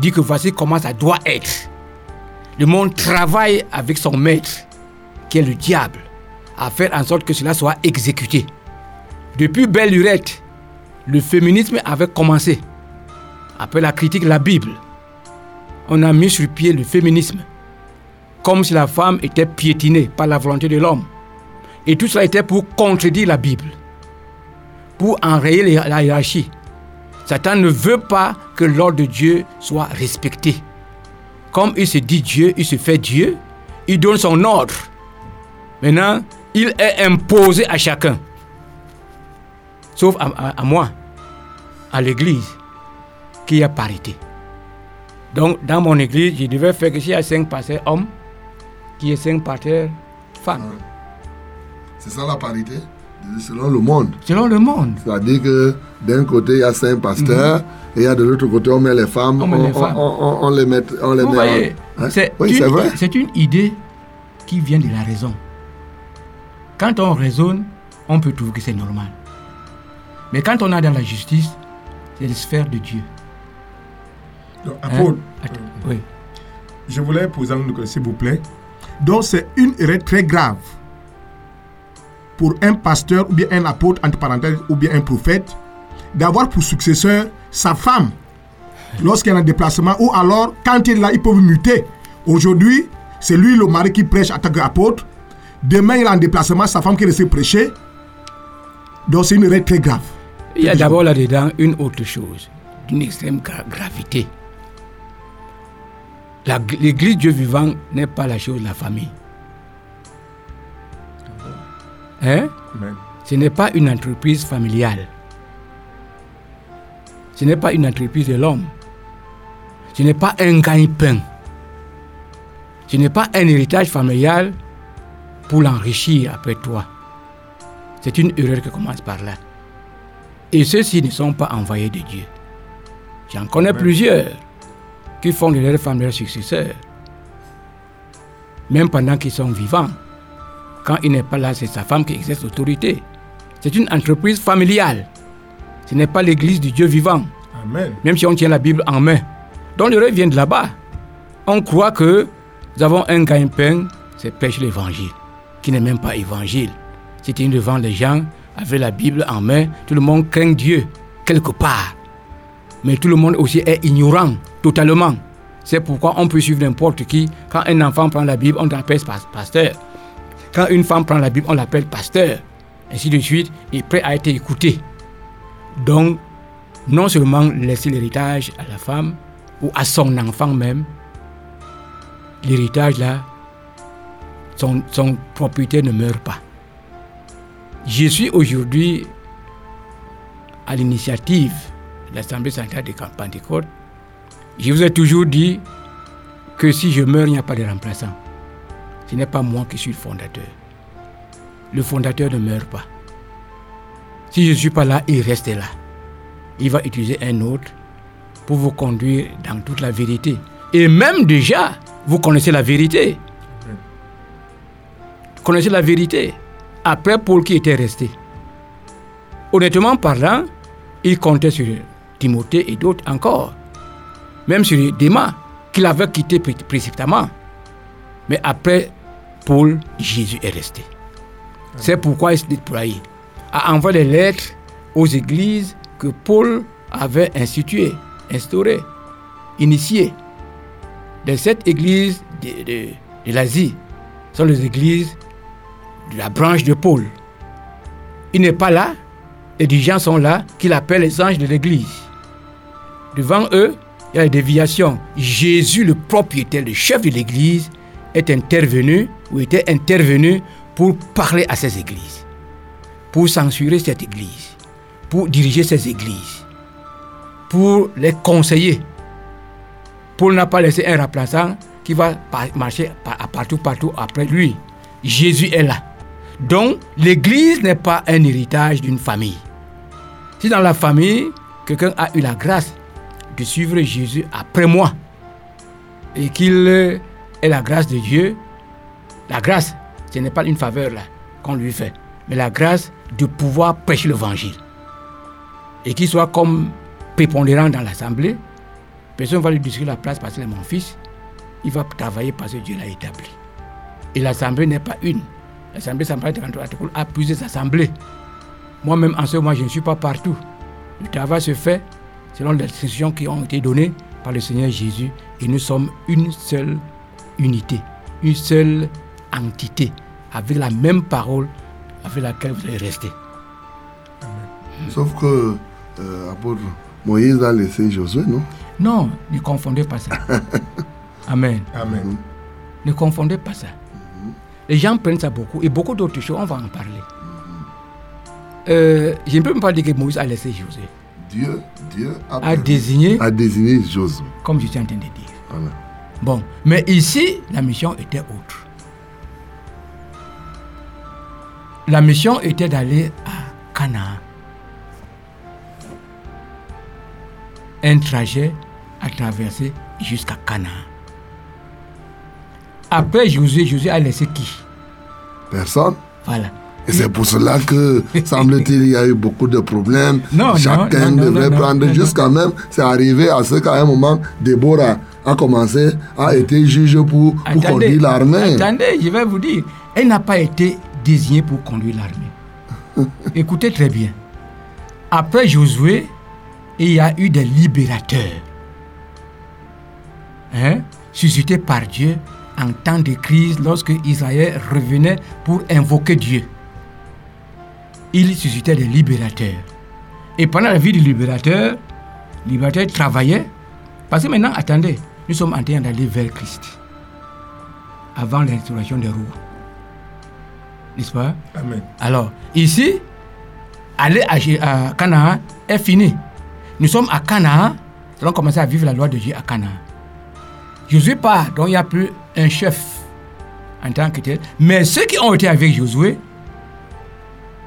dit que voici comment ça doit être, le monde travaille avec son maître, qui est le diable, à faire en sorte que cela soit exécuté. Depuis belle lurette, le féminisme avait commencé. Après la critique de la Bible, on a mis sur pied le féminisme comme si la femme était piétinée par la volonté de l'homme. Et tout cela était pour contredire la Bible, pour enrayer la hiérarchie. Satan ne veut pas que l'ordre de Dieu soit respecté. Comme il se dit Dieu, il se fait Dieu, il donne son ordre. Maintenant, il est imposé à chacun. Sauf à, moi, à l'église, qu'il y a parité. Donc, dans mon église, je devais faire que s'il y a cinq pasteurs hommes, qu'il y ait cinq pasteurs femmes. C'est ça la parité? Selon le monde. Selon le monde. C'est-à-dire que d'un côté, il y a cinq pasteurs et il y a de l'autre côté, on met les femmes, On les femmes. on- on- on les met, on les Vous met voyez, en- hein? c'est Oui, une- c'est vrai. c'est une idée qui vient de la raison. Quand on raisonne, on peut trouver que c'est normal. Mais quand on est dans la justice, c'est la sphère de Dieu. Donc, Hein? apôtre, Att- Oui. je voulais poser une question, s'il vous plaît. Donc, c'est une erreur très grave pour un pasteur ou bien un apôtre, entre parenthèses, ou bien un prophète, d'avoir pour successeur sa femme lorsqu'il y a un déplacement ou alors quand il est là, il peut muter. Aujourd'hui, c'est lui le mari qui prêche en tant qu'apôtre. Demain, il est en déplacement, sa femme qui reste prêcher. Donc, c'est une erreur très grave. Il y a d'abord là-dedans une autre chose, d'une extrême gra- gravité. L'église Dieu vivant n'est pas la chose de la famille. Hein? Ce n'est pas une entreprise familiale. Ce n'est pas une entreprise de l'homme. Ce n'est pas un gagne-pain. Ce n'est pas un héritage familial pour l'enrichir après toi. C'est une erreur qui commence par là. Et ceux-ci ne sont pas envoyés de Dieu. J'en connais plusieurs qui font de leurs femmes leurs successeurs. Même pendant qu'ils sont vivants. Quand il n'est pas là, c'est sa femme qui exerce l'autorité. C'est une entreprise familiale. Ce n'est pas l'église du Dieu vivant. Amen. Même si on tient la Bible en main. Donc le rêve vient de là-bas. On croit que nous avons un gagne-pain, c'est prêcher l'évangile, qui n'est même pas évangile. C'est une devant les gens avec la Bible en main, tout le monde craint Dieu quelque part. Mais tout le monde aussi est ignorant, totalement. C'est pourquoi on peut suivre n'importe qui. Quand un enfant prend la Bible, on l'appelle pas- pasteur. Quand une femme prend la Bible, on l'appelle pasteur. Ainsi de suite, et prêt à être écouté. Donc, non seulement laisser l'héritage à la femme ou à son enfant même, l'héritage là, son, son propriétaire ne meurt pas. Je suis aujourd'hui à l'initiative de l'Assemblée centrale de Pentecôte. Je vous ai toujours dit que si je meurs, il n'y a pas de remplaçant. Ce n'est pas moi qui suis le fondateur. Le fondateur ne meurt pas. Si je ne suis pas là, il reste là. Il va utiliser un autre pour vous conduire dans toute la vérité. Et même déjà, vous connaissez la vérité. Vous connaissez la vérité. Après Paul qui était resté. Honnêtement parlant, il comptait sur Timothée et d'autres encore. Même sur Déma, qu'il avait quitté pré- précipitamment. Mais après Paul, Jésus est resté. C'est pourquoi il s'est déployé à envoyer des lettres aux églises que Paul avait instituées, instaurées, initiées. Les sept églises de, de- l'Asie sont les églises de la branche de Paul. Il n'est pas là, et des gens sont là qu'il appelle les anges de l'église. Devant eux, il y a des déviations. Jésus, le propriétaire, le chef de l'église, est intervenu ou était intervenu pour parler à ces églises, pour censurer cette église, pour diriger ces églises, pour les conseiller. Paul n'a pas laissé un remplaçant qui va marcher partout, partout après lui. Jésus est là. Donc, l'église n'est pas un héritage d'une famille. Si dans la famille, quelqu'un a eu la grâce de suivre Jésus après moi et qu'il ait la grâce de Dieu, la grâce, ce n'est pas une faveur qu'on lui fait, mais la grâce de pouvoir prêcher l'évangile. Et qu'il soit comme prépondérant dans l'assemblée, personne ne va lui distribuer la place parce qu'il est mon fils. Il va travailler parce que Dieu l'a établi. Et l'assemblée n'est pas une. L'assemblée centrale de a plusieurs assemblées. Moi-même, en ce moment, je ne suis pas partout. Le travail se fait selon les instructions qui ont été données par le Seigneur Jésus. Et nous sommes une seule unité, une seule entité, avec la même parole avec laquelle vous allez rester. Sauf que euh, apôtre Moïse a laissé Josué, non? Non, ne confondez pas ça. [LAUGHS] Amen. Amen. Ne confondez pas ça. Les gens prennent ça beaucoup et beaucoup d'autres choses, on va en parler. Euh, je ne peux même pas dire que Moïse a laissé Josué, Dieu, Dieu a, a désigné, a désigné Josué. comme je suis en train de dire. Voilà. Bon, mais ici, la mission était autre. La mission était d'aller à Canaan. Un trajet à traverser jusqu'à Canaan. Après Josué, Josué a laissé qui? Personne. Voilà. Et c'est pour cela que, [LAUGHS] semble-t-il, il y a eu beaucoup de problèmes. Non, Chacun non, non, devrait prendre, jusqu'à même, c'est arrivé à ce qu'à un moment, Déborah a commencé à être juge pour, pour conduire l'armée. Attendez, je vais vous dire. Elle n'a pas été désignée pour conduire l'armée. [LAUGHS] Écoutez très bien. Après Josué, il y a eu des libérateurs. Hein, suscités par Dieu en temps de crise lorsque Israël revenait pour invoquer Dieu. Il suscitait des libérateurs. Et pendant la vie du libérateur, le libérateur travaillait. Parce que maintenant, attendez, nous sommes en train d'aller vers Christ. Avant l'instauration des rois. N'est-ce pas? Amen. Alors, ici, aller à, Canaan est fini. Nous sommes à Canaan. Nous allons commencer à vivre la loi de Dieu à Canaan. Josué part, donc il n'y a plus un chef en tant que tel. Mais ceux qui ont été avec Josué,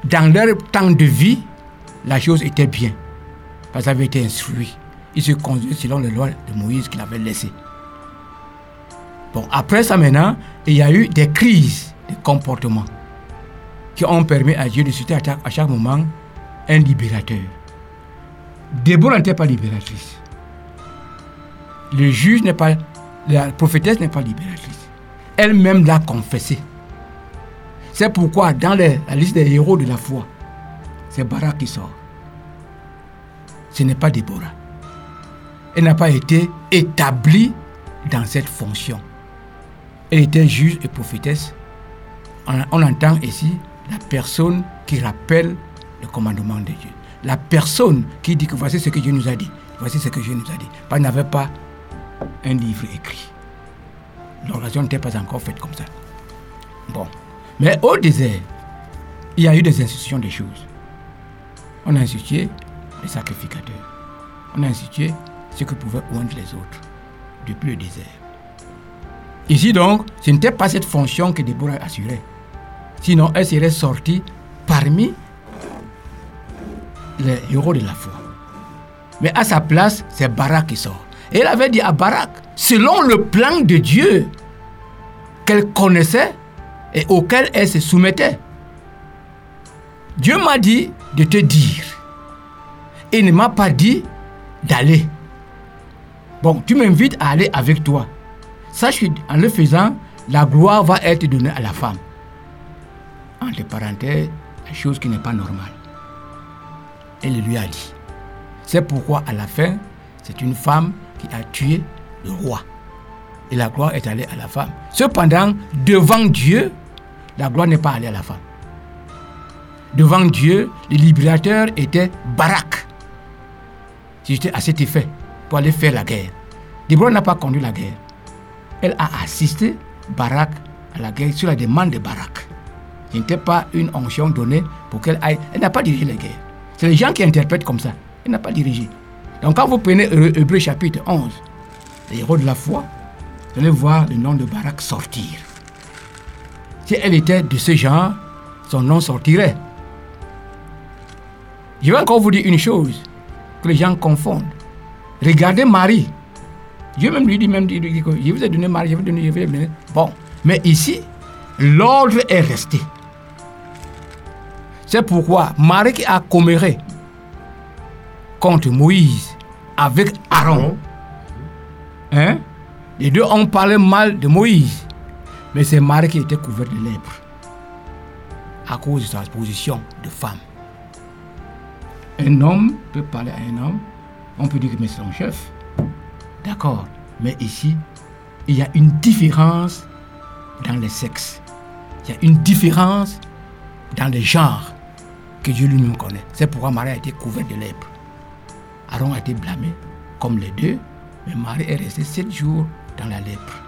dans leur temps de vie, la chose était bien. Parce qu'ils avaient été instruits. Ils se conduisaient selon les lois de Moïse qu'il avait laissées. Bon, après ça maintenant, il y a eu des crises de comportement qui ont permis à Dieu de citer à chaque, moment un libérateur. Déborah n'était pas libératrice. Le juge n'est pas, la prophétesse n'est pas libératrice. Elle-même l'a confessé. C'est pourquoi dans la liste des héros de la foi, c'est Barak qui sort. Ce n'est pas Déborah. elle n'a pas été établie dans cette fonction. Elle était juge et prophétesse. On, on entend ici la personne qui rappelle le commandement de Dieu. La personne qui dit que voici ce que Dieu nous a dit. Voici ce que Dieu nous a dit. Parce n'avait pas un livre écrit. L'organisation n'était pas encore faite comme ça. Bon. Mais au désert, il y a eu des institutions des choses. On a institué les sacrificateurs. On a institué ceux qui pouvaient oindre les autres depuis le désert. Ici donc, ce n'était pas cette fonction que Déborah assurait. Sinon, elle serait sortie parmi les héros de la foi. Mais à sa place, c'est Barak qui sort. Et elle avait dit à Barak, selon le plan de Dieu qu'elle connaissait et auquel elle se soumettait, Dieu m'a dit de te dire. Il ne m'a pas dit d'aller. Bon, tu m'invites à aller avec toi. Sache qu'en le faisant, la gloire va être donnée à la femme. Entre parenthèses, la chose qui n'est pas normale. Elle lui a dit. C'est pourquoi à la fin, c'est une femme qui a tué le roi. Et la gloire est allée à la femme. Cependant, devant Dieu, la gloire n'est pas allée à la femme. Devant Dieu, le libérateur était Barak. C'était à cet effet pour aller faire la guerre. Déborah n'a pas conduit la guerre. Elle a assisté Barak à la guerre sur la demande de Barak. Ce n'était pas une onction donnée pour qu'elle aille. Elle n'a pas dirigé la guerre. C'est les gens qui interprètent comme ça. Elle n'a pas dirigé. Donc quand vous prenez Hébreu chapitre 11, les héros de la foi, vous allez voir le nom de Barak sortir. Si elle était de ce genre, son nom sortirait. Je vais encore vous dire une chose que les gens confondent. Regardez Marie. Dieu même lui dit même, dit je vous ai donné Marie, je vous ai je vous ai donné. Bon, mais ici, l'ordre est resté. C'est pourquoi Marie qui a comméré contre Moïse avec Aaron, hein, les deux ont parlé mal de Moïse. Mais c'est Marie qui était couverte de lèpre à cause de sa position de femme. Un homme peut parler à un homme, on peut dire que c'est son chef. D'accord. Mais ici, il y a une différence dans les sexes. Il y a une différence dans les genres que Dieu lui-même connaît. C'est pourquoi Marie a été couverte de lèpre. Aaron a été blâmé, comme les deux, mais Marie est restée sept jours dans la lèpre.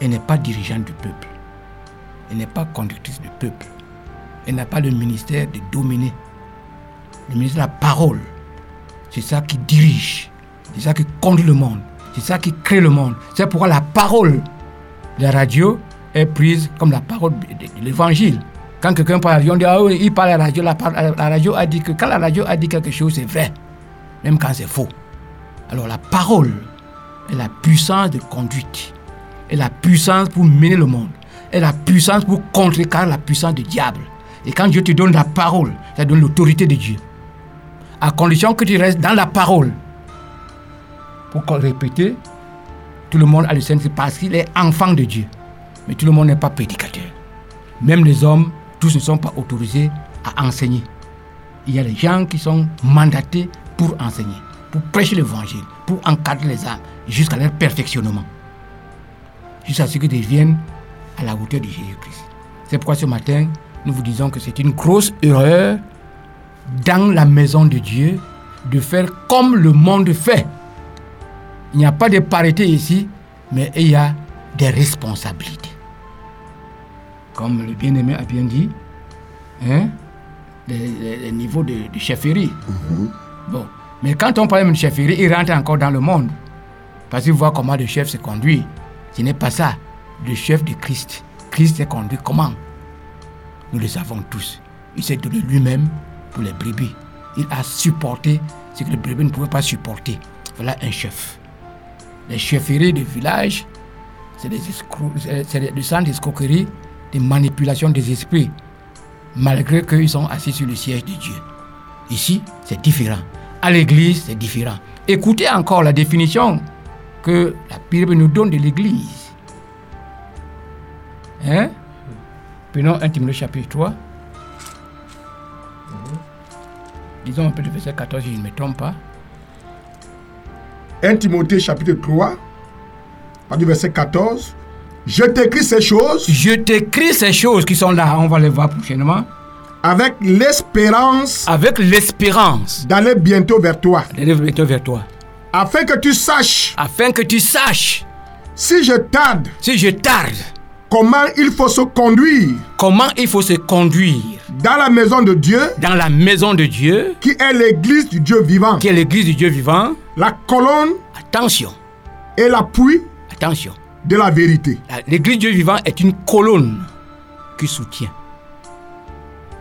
Elle n'est pas dirigeante du peuple. Elle n'est pas conductrice du peuple. Elle n'a pas le ministère de dominer. Le ministère de la parole, c'est ça qui dirige. C'est ça qui conduit le monde. C'est ça qui crée le monde. C'est pourquoi la parole de la radio est prise comme la parole de, l'évangile. Quand quelqu'un parle à la radio, on dit, ah oui, il parle à la radio. La, radio a dit que quand la radio a dit quelque chose, c'est vrai. Même quand c'est faux. Alors la parole est la puissance de conduite. Est la puissance pour mener le monde. Est la puissance pour contrecarrer la puissance du diable. Et quand Dieu te donne la parole, ça donne l'autorité de Dieu. À condition que tu restes dans la parole. Pour répéter, tout le monde a le Saint-Esprit parce qu'il est enfant de Dieu. Mais tout le monde n'est pas prédicateur. Même les hommes, tous ne sont pas autorisés à enseigner. Il y a des gens qui sont mandatés pour enseigner, pour prêcher l'évangile, pour encadrer les âmes jusqu'à leur perfectionnement. Jusqu'à ce qu'ils deviennent à la hauteur de Jésus-Christ. C'est pourquoi ce matin, nous vous disons que c'est une grosse erreur dans la maison de Dieu de faire comme le monde fait. Il n'y a pas de parité ici, mais il y a des responsabilités. Comme le bien-aimé a bien dit, hein, les, les- les niveaux de, de chefferie. Bon. Mais quand on parle de chefferie, il rentre encore dans le monde. Parce qu'il voit comment le chef se conduit. Ce n'est pas ça. Le chef de Christ. Christ s'est conduit comment? Nous le savons tous. Il s'est donné lui-même pour les brebis. Il a supporté ce que les brebis ne pouvaient pas supporter. Voilà un chef. Les chefferies de village, c'est du sang d'escroquerie, de manipulation des esprits, malgré qu'ils sont assis sur le siège de Dieu. Ici, c'est différent. À l'église, c'est différent. Écoutez encore la définition que la Bible nous donne de l'église. Hein? Prenons 1 Timothée chapitre 3. Disons un peu le verset 14, si je ne me trompe pas. 1 Timothée chapitre 3, à du verset 14. Je t'écris ces choses Je t'écris ces choses qui sont là, on va les voir prochainement, avec l'espérance avec l'espérance. d'aller bientôt vers toi, d'aller bientôt vers toi, afin que tu saches, afin que tu saches, si je tarde, si je tarde, comment il faut se conduire comment il faut se conduire dans la maison de Dieu, dans la maison de Dieu, qui est l'église du Dieu vivant, qui est l'église du Dieu vivant. la colonne Attention, et l'appui attention. De la vérité. L'église Dieu vivant est une colonne qui soutient.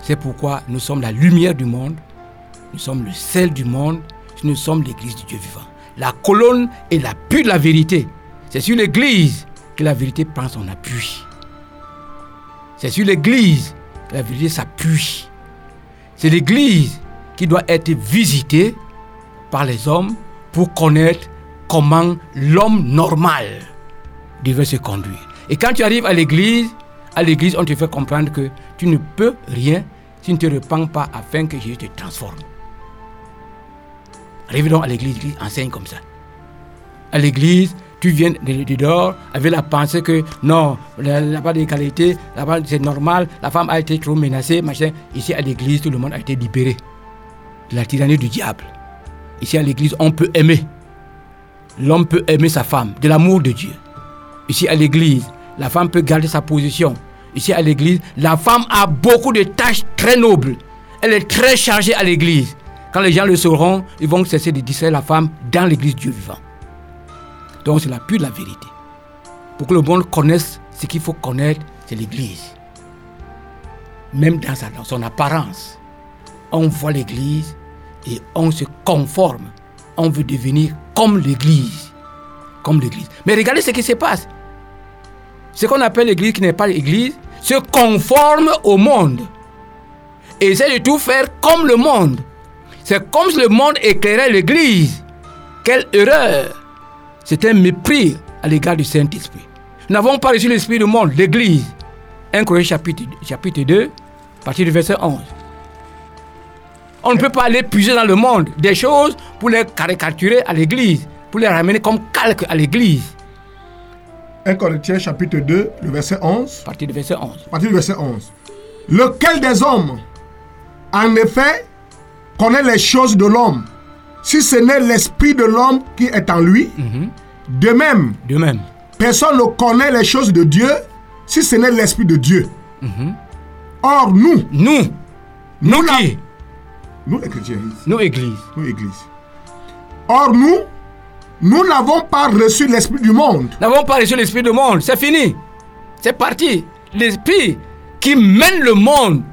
C'est pourquoi nous sommes la lumière du monde, nous sommes le sel du monde, nous sommes l'église du Dieu vivant. La colonne est l'appui de la vérité. C'est sur l'église que la vérité prend son appui. C'est sur l'église que la vérité s'appuie. C'est l'église qui doit être visitée par les hommes pour connaître comment l'homme normal devait se conduire. Et quand tu arrives à l'église, à l'église, on te fait comprendre que tu ne peux rien si tu ne te repens pas afin que Jésus te transforme. Arrive donc à l'église, l'église enseigne comme ça. À l'église, tu viens de, de dehors avec la pensée que non, il n'y a pas d'égalité, c'est normal, la femme a été trop menacée, machin. Ici à l'église, tout le monde a été libéré de la tyrannie du diable. Ici à l'église, on peut aimer. L'homme peut aimer sa femme, de l'amour de Dieu. Ici à l'église, la femme peut garder sa position. Ici à l'église, la femme a beaucoup de tâches très nobles. Elle est très chargée à l'église. Quand les gens le sauront, ils vont cesser de distraire la femme dans l'église Dieu vivant. Donc c'est la pure la vérité. Pour que le monde connaisse ce qu'il faut connaître, c'est l'église. Même dans son apparence, on voit l'église et on se conforme. On veut devenir comme l'église. Comme l'église. Mais regardez ce qui se passe. Ce qu'on appelle l'église qui n'est pas l'église se conforme au monde. Et essaie de tout faire comme le monde. C'est comme si le monde éclairait l'église. Quelle erreur! C'est un mépris à l'égard du Saint-Esprit. Nous n'avons pas reçu l'Esprit du monde, l'Église. 1 Corinthiens chapitre, chapitre 2, à partir du verset 11. On ne peut pas aller puiser dans le monde des choses pour les caricaturer à l'Église, pour les ramener comme calque à l'Église. 1 Corinthiens chapitre 2, le verset 11. À partir du verset 11. à partir du verset 11. Lequel des hommes, en effet, connaît les choses de l'homme, si ce n'est l'esprit de l'homme qui est en lui De même, De même, personne ne connaît les choses de Dieu si ce n'est l'esprit de Dieu. Or, nous, nous, nous qui? nous les chrétiens, Nous, Église. nous église. Or, nous, nous n'avons pas reçu l'esprit du monde, n'avons pas reçu l'esprit du monde. C'est fini. C'est parti. L'esprit qui mène le monde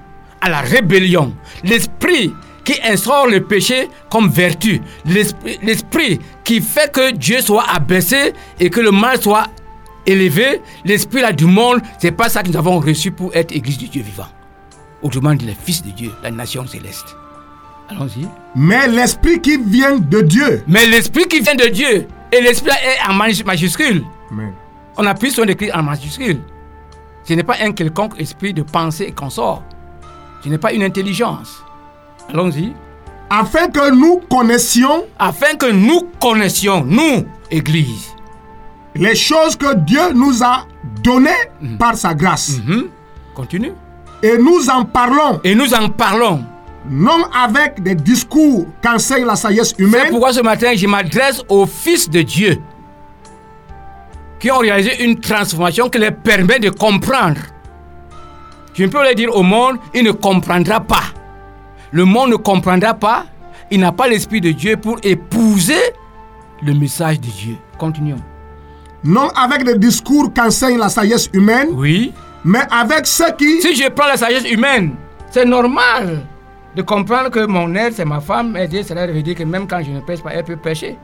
à la rébellion. L'esprit qui instaure le péché comme vertu. L'esprit qui fait que Dieu soit abaissé et que le mal soit élevé. L'esprit là du monde, c'est pas ça que nous avons reçu pour être église du Dieu vivant. Autrement dit, les fils de Dieu, la nation céleste. Allons-y. mais l'esprit qui vient de Dieu. Mais l'esprit qui vient de Dieu, et l'esprit là est en majus- majuscule. Amen. On a pris son écrit en majuscule. Ce n'est pas un quelconque esprit de pensée et consort. Ce n'est pas une intelligence. Allons-y. Afin que nous connaissions Afin que nous connaissions, nous, Église. les choses que Dieu nous a données par sa grâce. Mhm. Continue. Et nous en parlons, Et nous en parlons. Non avec des discours qu'enseigne la sagesse C'est humaine, pourquoi ce matin, je m'adresse aux fils de Dieu qui ont réalisé une transformation qui les permet de comprendre. Je ne peux le dire au monde, il ne comprendra pas. Le monde ne comprendra pas. Il n'a pas l'Esprit de Dieu pour épouser le message de Dieu. Continuons. non avec des discours qu'enseigne la sagesse humaine, Oui. mais avec ceux qui, Si je prends la sagesse humaine, c'est normal de comprendre que mon aide, c'est ma femme. Et Dieu, cela veut dire que même quand je ne pêche pas, elle peut pêcher.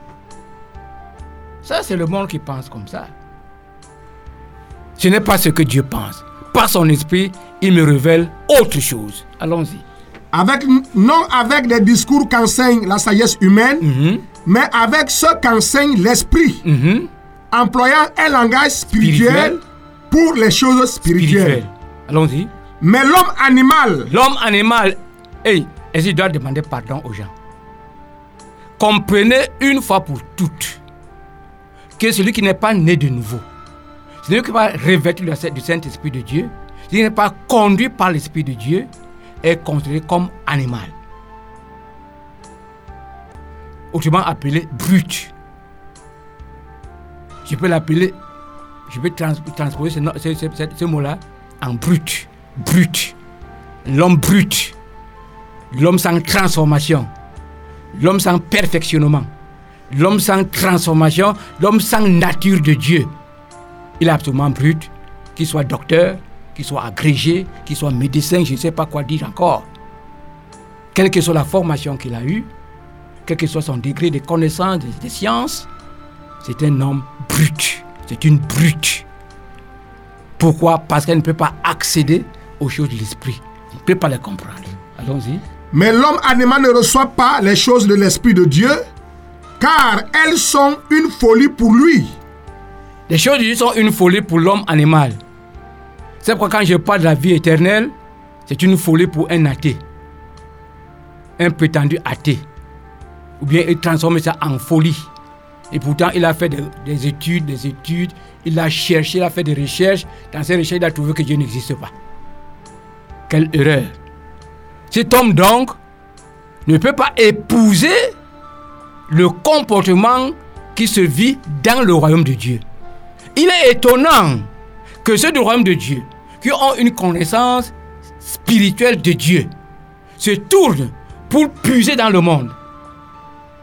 Ça, c'est le monde qui pense comme ça. Ce n'est pas ce que Dieu pense. Par son esprit, il me révèle autre chose. Allons-y. avec, non avec des discours qu'enseigne la sagesse humaine, Mhm. mais avec ceux qu'enseigne l'esprit, Mhm. employant un langage spirituel, Spirituel. pour les choses spirituelles. Spirituel. Allons-y. Mais l'homme animal, L'homme animal, est-ce qu'il doit demander pardon aux gens Comprenez une fois pour toutes que celui qui n'est pas né de nouveau, celui qui n'est pas revêtu du Saint- du Saint-Esprit de Dieu, celui qui n'est pas conduit par l'Esprit de Dieu, est considéré comme animal. Autrement appelé brut. Je peux l'appeler, je peux trans- transposer ce mot-là en brut. Brut. L'homme brut. L'homme sans transformation. L'homme sans perfectionnement. L'homme sans transformation. L'homme sans nature de Dieu. Il est absolument brut. Qu'il soit docteur, qu'il soit agrégé, qu'il soit médecin, je ne sais pas quoi dire encore. Quelle que soit la formation qu'il a eue, quel que soit son degré de connaissance des, sciences, c'est un homme brut. C'est une brute. Pourquoi? Parce qu'elle ne peut pas accéder aux choses de l'esprit. Elle ne peut pas les comprendre. Allons-y. Mais l'homme animal ne reçoit pas les choses de l'Esprit de Dieu, car elles sont une folie pour lui. Les choses de Dieu sont une folie pour l'homme animal. C'est pourquoi quand je parle de la vie éternelle, c'est une folie pour un athée. Un prétendu athée. Ou bien il transforme ça en folie. Et pourtant, il a fait des, des études, des études. Il a cherché, il a fait des recherches. Dans ces recherches, il a trouvé que Dieu n'existe pas. Quelle erreur. Cet homme, donc, ne peut pas épouser le comportement qui se vit dans le royaume de Dieu. Il est étonnant que ceux du royaume de Dieu, qui ont une connaissance spirituelle de Dieu, se tournent pour puiser dans le monde.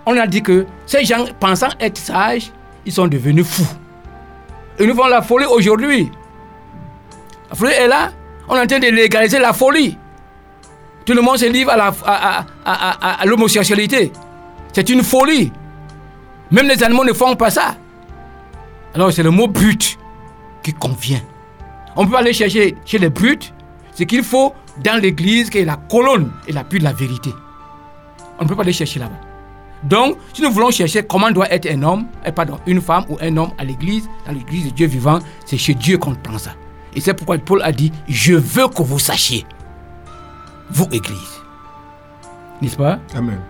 On a dit que ces gens, pensant être sages, ils sont devenus fous. Et nous voyons la folie aujourd'hui. La folie est là. On est en train de légaliser la folie. Tout le monde se livre à l'homosexualité. C'est une folie. Même les animaux ne font pas ça. Alors c'est le mot brut qui convient. On peut aller chercher chez les brutes ce qu'il faut dans l'église qui est la colonne et l'appui de la vérité. On ne peut pas aller chercher là-bas. Donc, si nous voulons chercher comment doit être un homme, eh, pardon, une femme ou un homme à l'église, dans l'église de Dieu vivant, c'est chez Dieu qu'on prend ça. Et c'est pourquoi Paul a dit, je veux que vous sachiez, vous église. N'est-ce pas? Amen.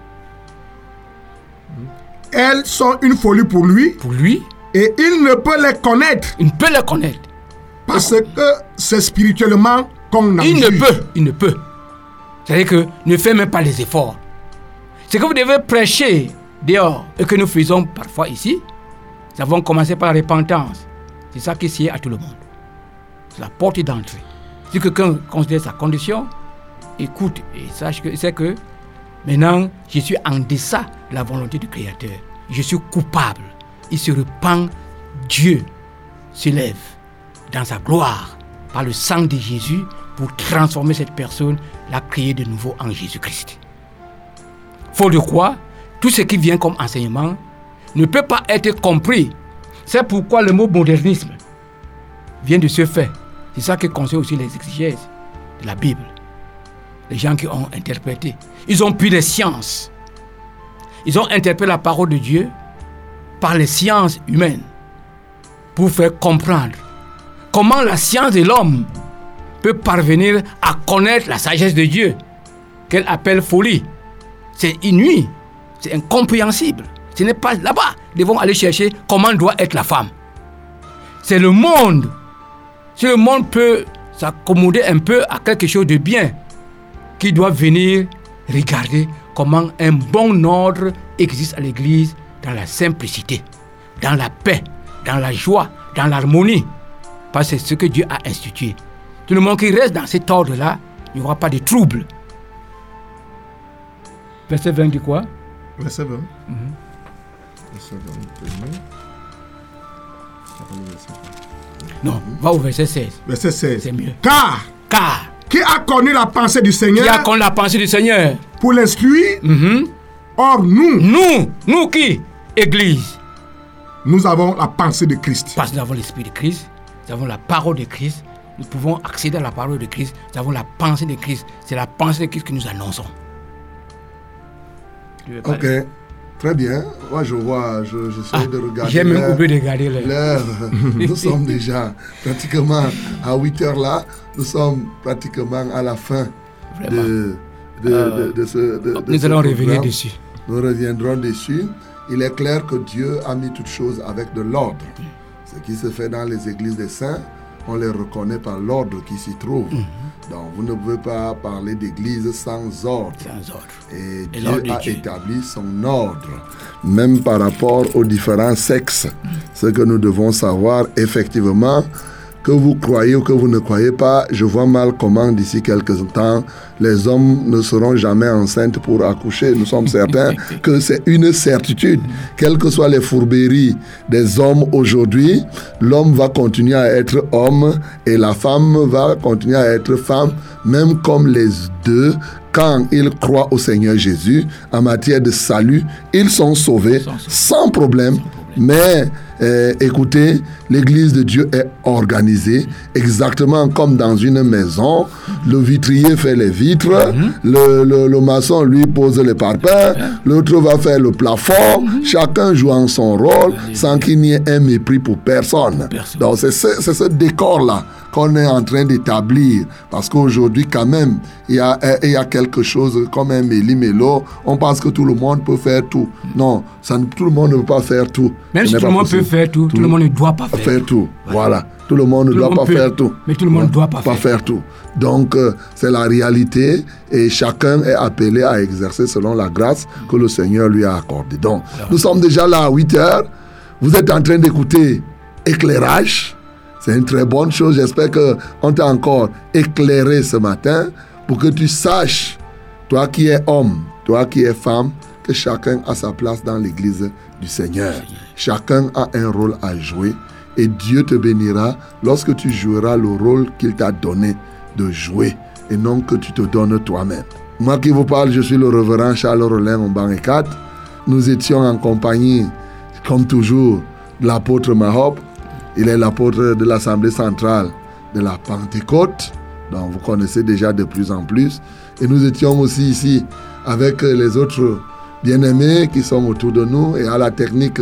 Elles sont une folie pour lui Pour lui, et il ne peut les connaître il peut le connaître. parce que c'est spirituellement qu'on Il ne juge. peut, il ne peut. C'est-à-dire que ne fait même pas les efforts. Ce que vous devez prêcher dehors et que nous faisons parfois ici, nous avons commencé par la repentance. C'est ça qui sied à tout le monde. C'est la porte d'entrée. Si quelqu'un considère sa condition, écoute et sache que c'est que maintenant je suis en deçà de la volonté du Créateur. Je suis coupable. Il se repent. Dieu se lève dans sa gloire par le sang de Jésus pour transformer cette personne, la créer de nouveau en Jésus-Christ. Faut de quoi tout ce qui vient comme enseignement ne peut pas être compris. C'est pourquoi le mot modernisme vient de ce fait. C'est ça que conseillent aussi les exégèses de la Bible. Les gens qui ont interprété. Ils ont pris les sciences. Ils ont interprété la parole de Dieu par les sciences humaines pour faire comprendre comment la science de l'homme peut parvenir à connaître la sagesse de Dieu, qu'elle appelle folie. C'est inouï, c'est incompréhensible. Ce n'est pas là-bas. Nous devons aller chercher comment doit être la femme. C'est le monde. Si le monde peut s'accommoder un peu à quelque chose de bien, qui doit venir regarder comment un bon ordre existe à l'église dans la simplicité, dans la paix, dans la joie, dans l'harmonie. Parce que c'est ce que Dieu a institué. Tout le monde qui reste dans cet ordre-là, il n'y aura pas de trouble. Verset 20 dit quoi? Verset 20. Mhm. Verset 21. Non, va au verset 16. Verset 16. C'est mieux. Car Car, qui a connu la pensée du Seigneur qui a connu la pensée du Seigneur pour l'instruire Mhm. Or, nous, Nous, nous qui Église. nous avons la pensée de Christ. Parce que nous avons l'Esprit de Christ, nous avons la parole de Christ, nous pouvons accéder à la parole de Christ, nous avons la pensée de Christ. C'est la pensée de Christ que nous annonçons. Tu veux Ok, très bien. Moi, je vois, je- j'essaie Ah, de regarder. J'ai même oublié de regarder l'heure. [LAUGHS] Nous sommes déjà pratiquement à 8 heures là. Nous sommes pratiquement à la fin Vraiment. de, de, de- de ce. de- Nous ce allons revenir dessus. Nous reviendrons dessus. il est clair que Dieu a mis toutes choses avec de l'ordre. Ce qui se fait dans les églises des saints, on les reconnaît par l'ordre qui s'y trouve. Donc vous ne pouvez pas parler d'église sans ordre. Sans ordre. Et Et Dieu a Dieu. établi son ordre, même par rapport aux différents sexes. Ce que nous devons savoir, effectivement, que vous croyez ou que vous ne croyez pas, je vois mal comment d'ici quelques temps, les hommes ne seront jamais enceintes pour accoucher. Nous sommes certains [LAUGHS] que c'est une certitude. Quelles que soient les fourberies des hommes aujourd'hui, l'homme va continuer à être homme et la femme va continuer à être femme, même comme les deux quand ils croient au Seigneur Jésus en matière de salut, ils sont sauvés sans problème. Mais euh, écoutez, l'Église de Dieu est organisée exactement comme dans une maison. Le vitrier fait les vitres, le, le- le maçon lui pose les parpaings, l'autre va faire le plafond, chacun jouant son rôle sans qu'il n'y ait un mépris pour personne. Personne. Donc c'est ce, c'est ce décor-là qu'on est en train d'établir. Parce qu'aujourd'hui, quand même, il y, a, il y a quelque chose comme un méli-mélo. On pense que tout le monde peut faire tout. Non, ça, tout le monde ne peut pas faire tout. Même si tout le monde peut faire tout, tout le monde ne doit pas faire. Faire tout. Voilà. Tout le monde ne doit pas peut, faire tout. mais tout le monde ne doit pas faire. tout. Donc, euh, c'est la réalité et chacun est appelé à exercer selon la grâce que le Seigneur lui a accordée. Donc, nous sommes déjà là à 8 heures. Vous êtes en train d'écouter éclairage. C'est une très bonne chose. J'espère qu'on t'a encore éclairé ce matin pour que tu saches, toi qui es homme, toi qui es femme, que chacun a sa place dans l'église du Seigneur. Chacun a un rôle à jouer et Dieu te bénira lorsque tu joueras le rôle qu'il t'a donné de jouer et non que tu te donnes toi-même. Moi qui vous parle, je suis le révérend Charles Rollin Omban 4. Nous étions en compagnie, comme toujours, de l'apôtre Mahop. Il est l'apôtre de l'Assemblée centrale de la Pentecôte, donc vous connaissez déjà de plus en plus. Et nous étions aussi ici avec les autres bien-aimés qui sont autour de nous et à la technique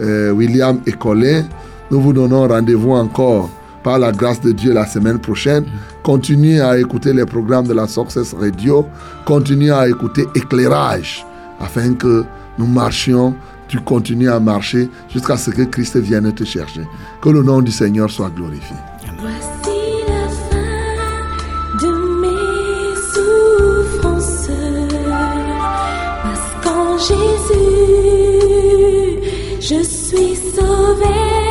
euh, William et. Nous vous donnons rendez-vous encore par la grâce de Dieu la semaine prochaine. Continuez à écouter les programmes de la Success Radio. Continuez à écouter Éclairage afin que nous marchions, tu continues à marcher jusqu'à ce que Christ vienne te chercher. Que le nom du Seigneur soit glorifié. Jésus, je suis sauvé.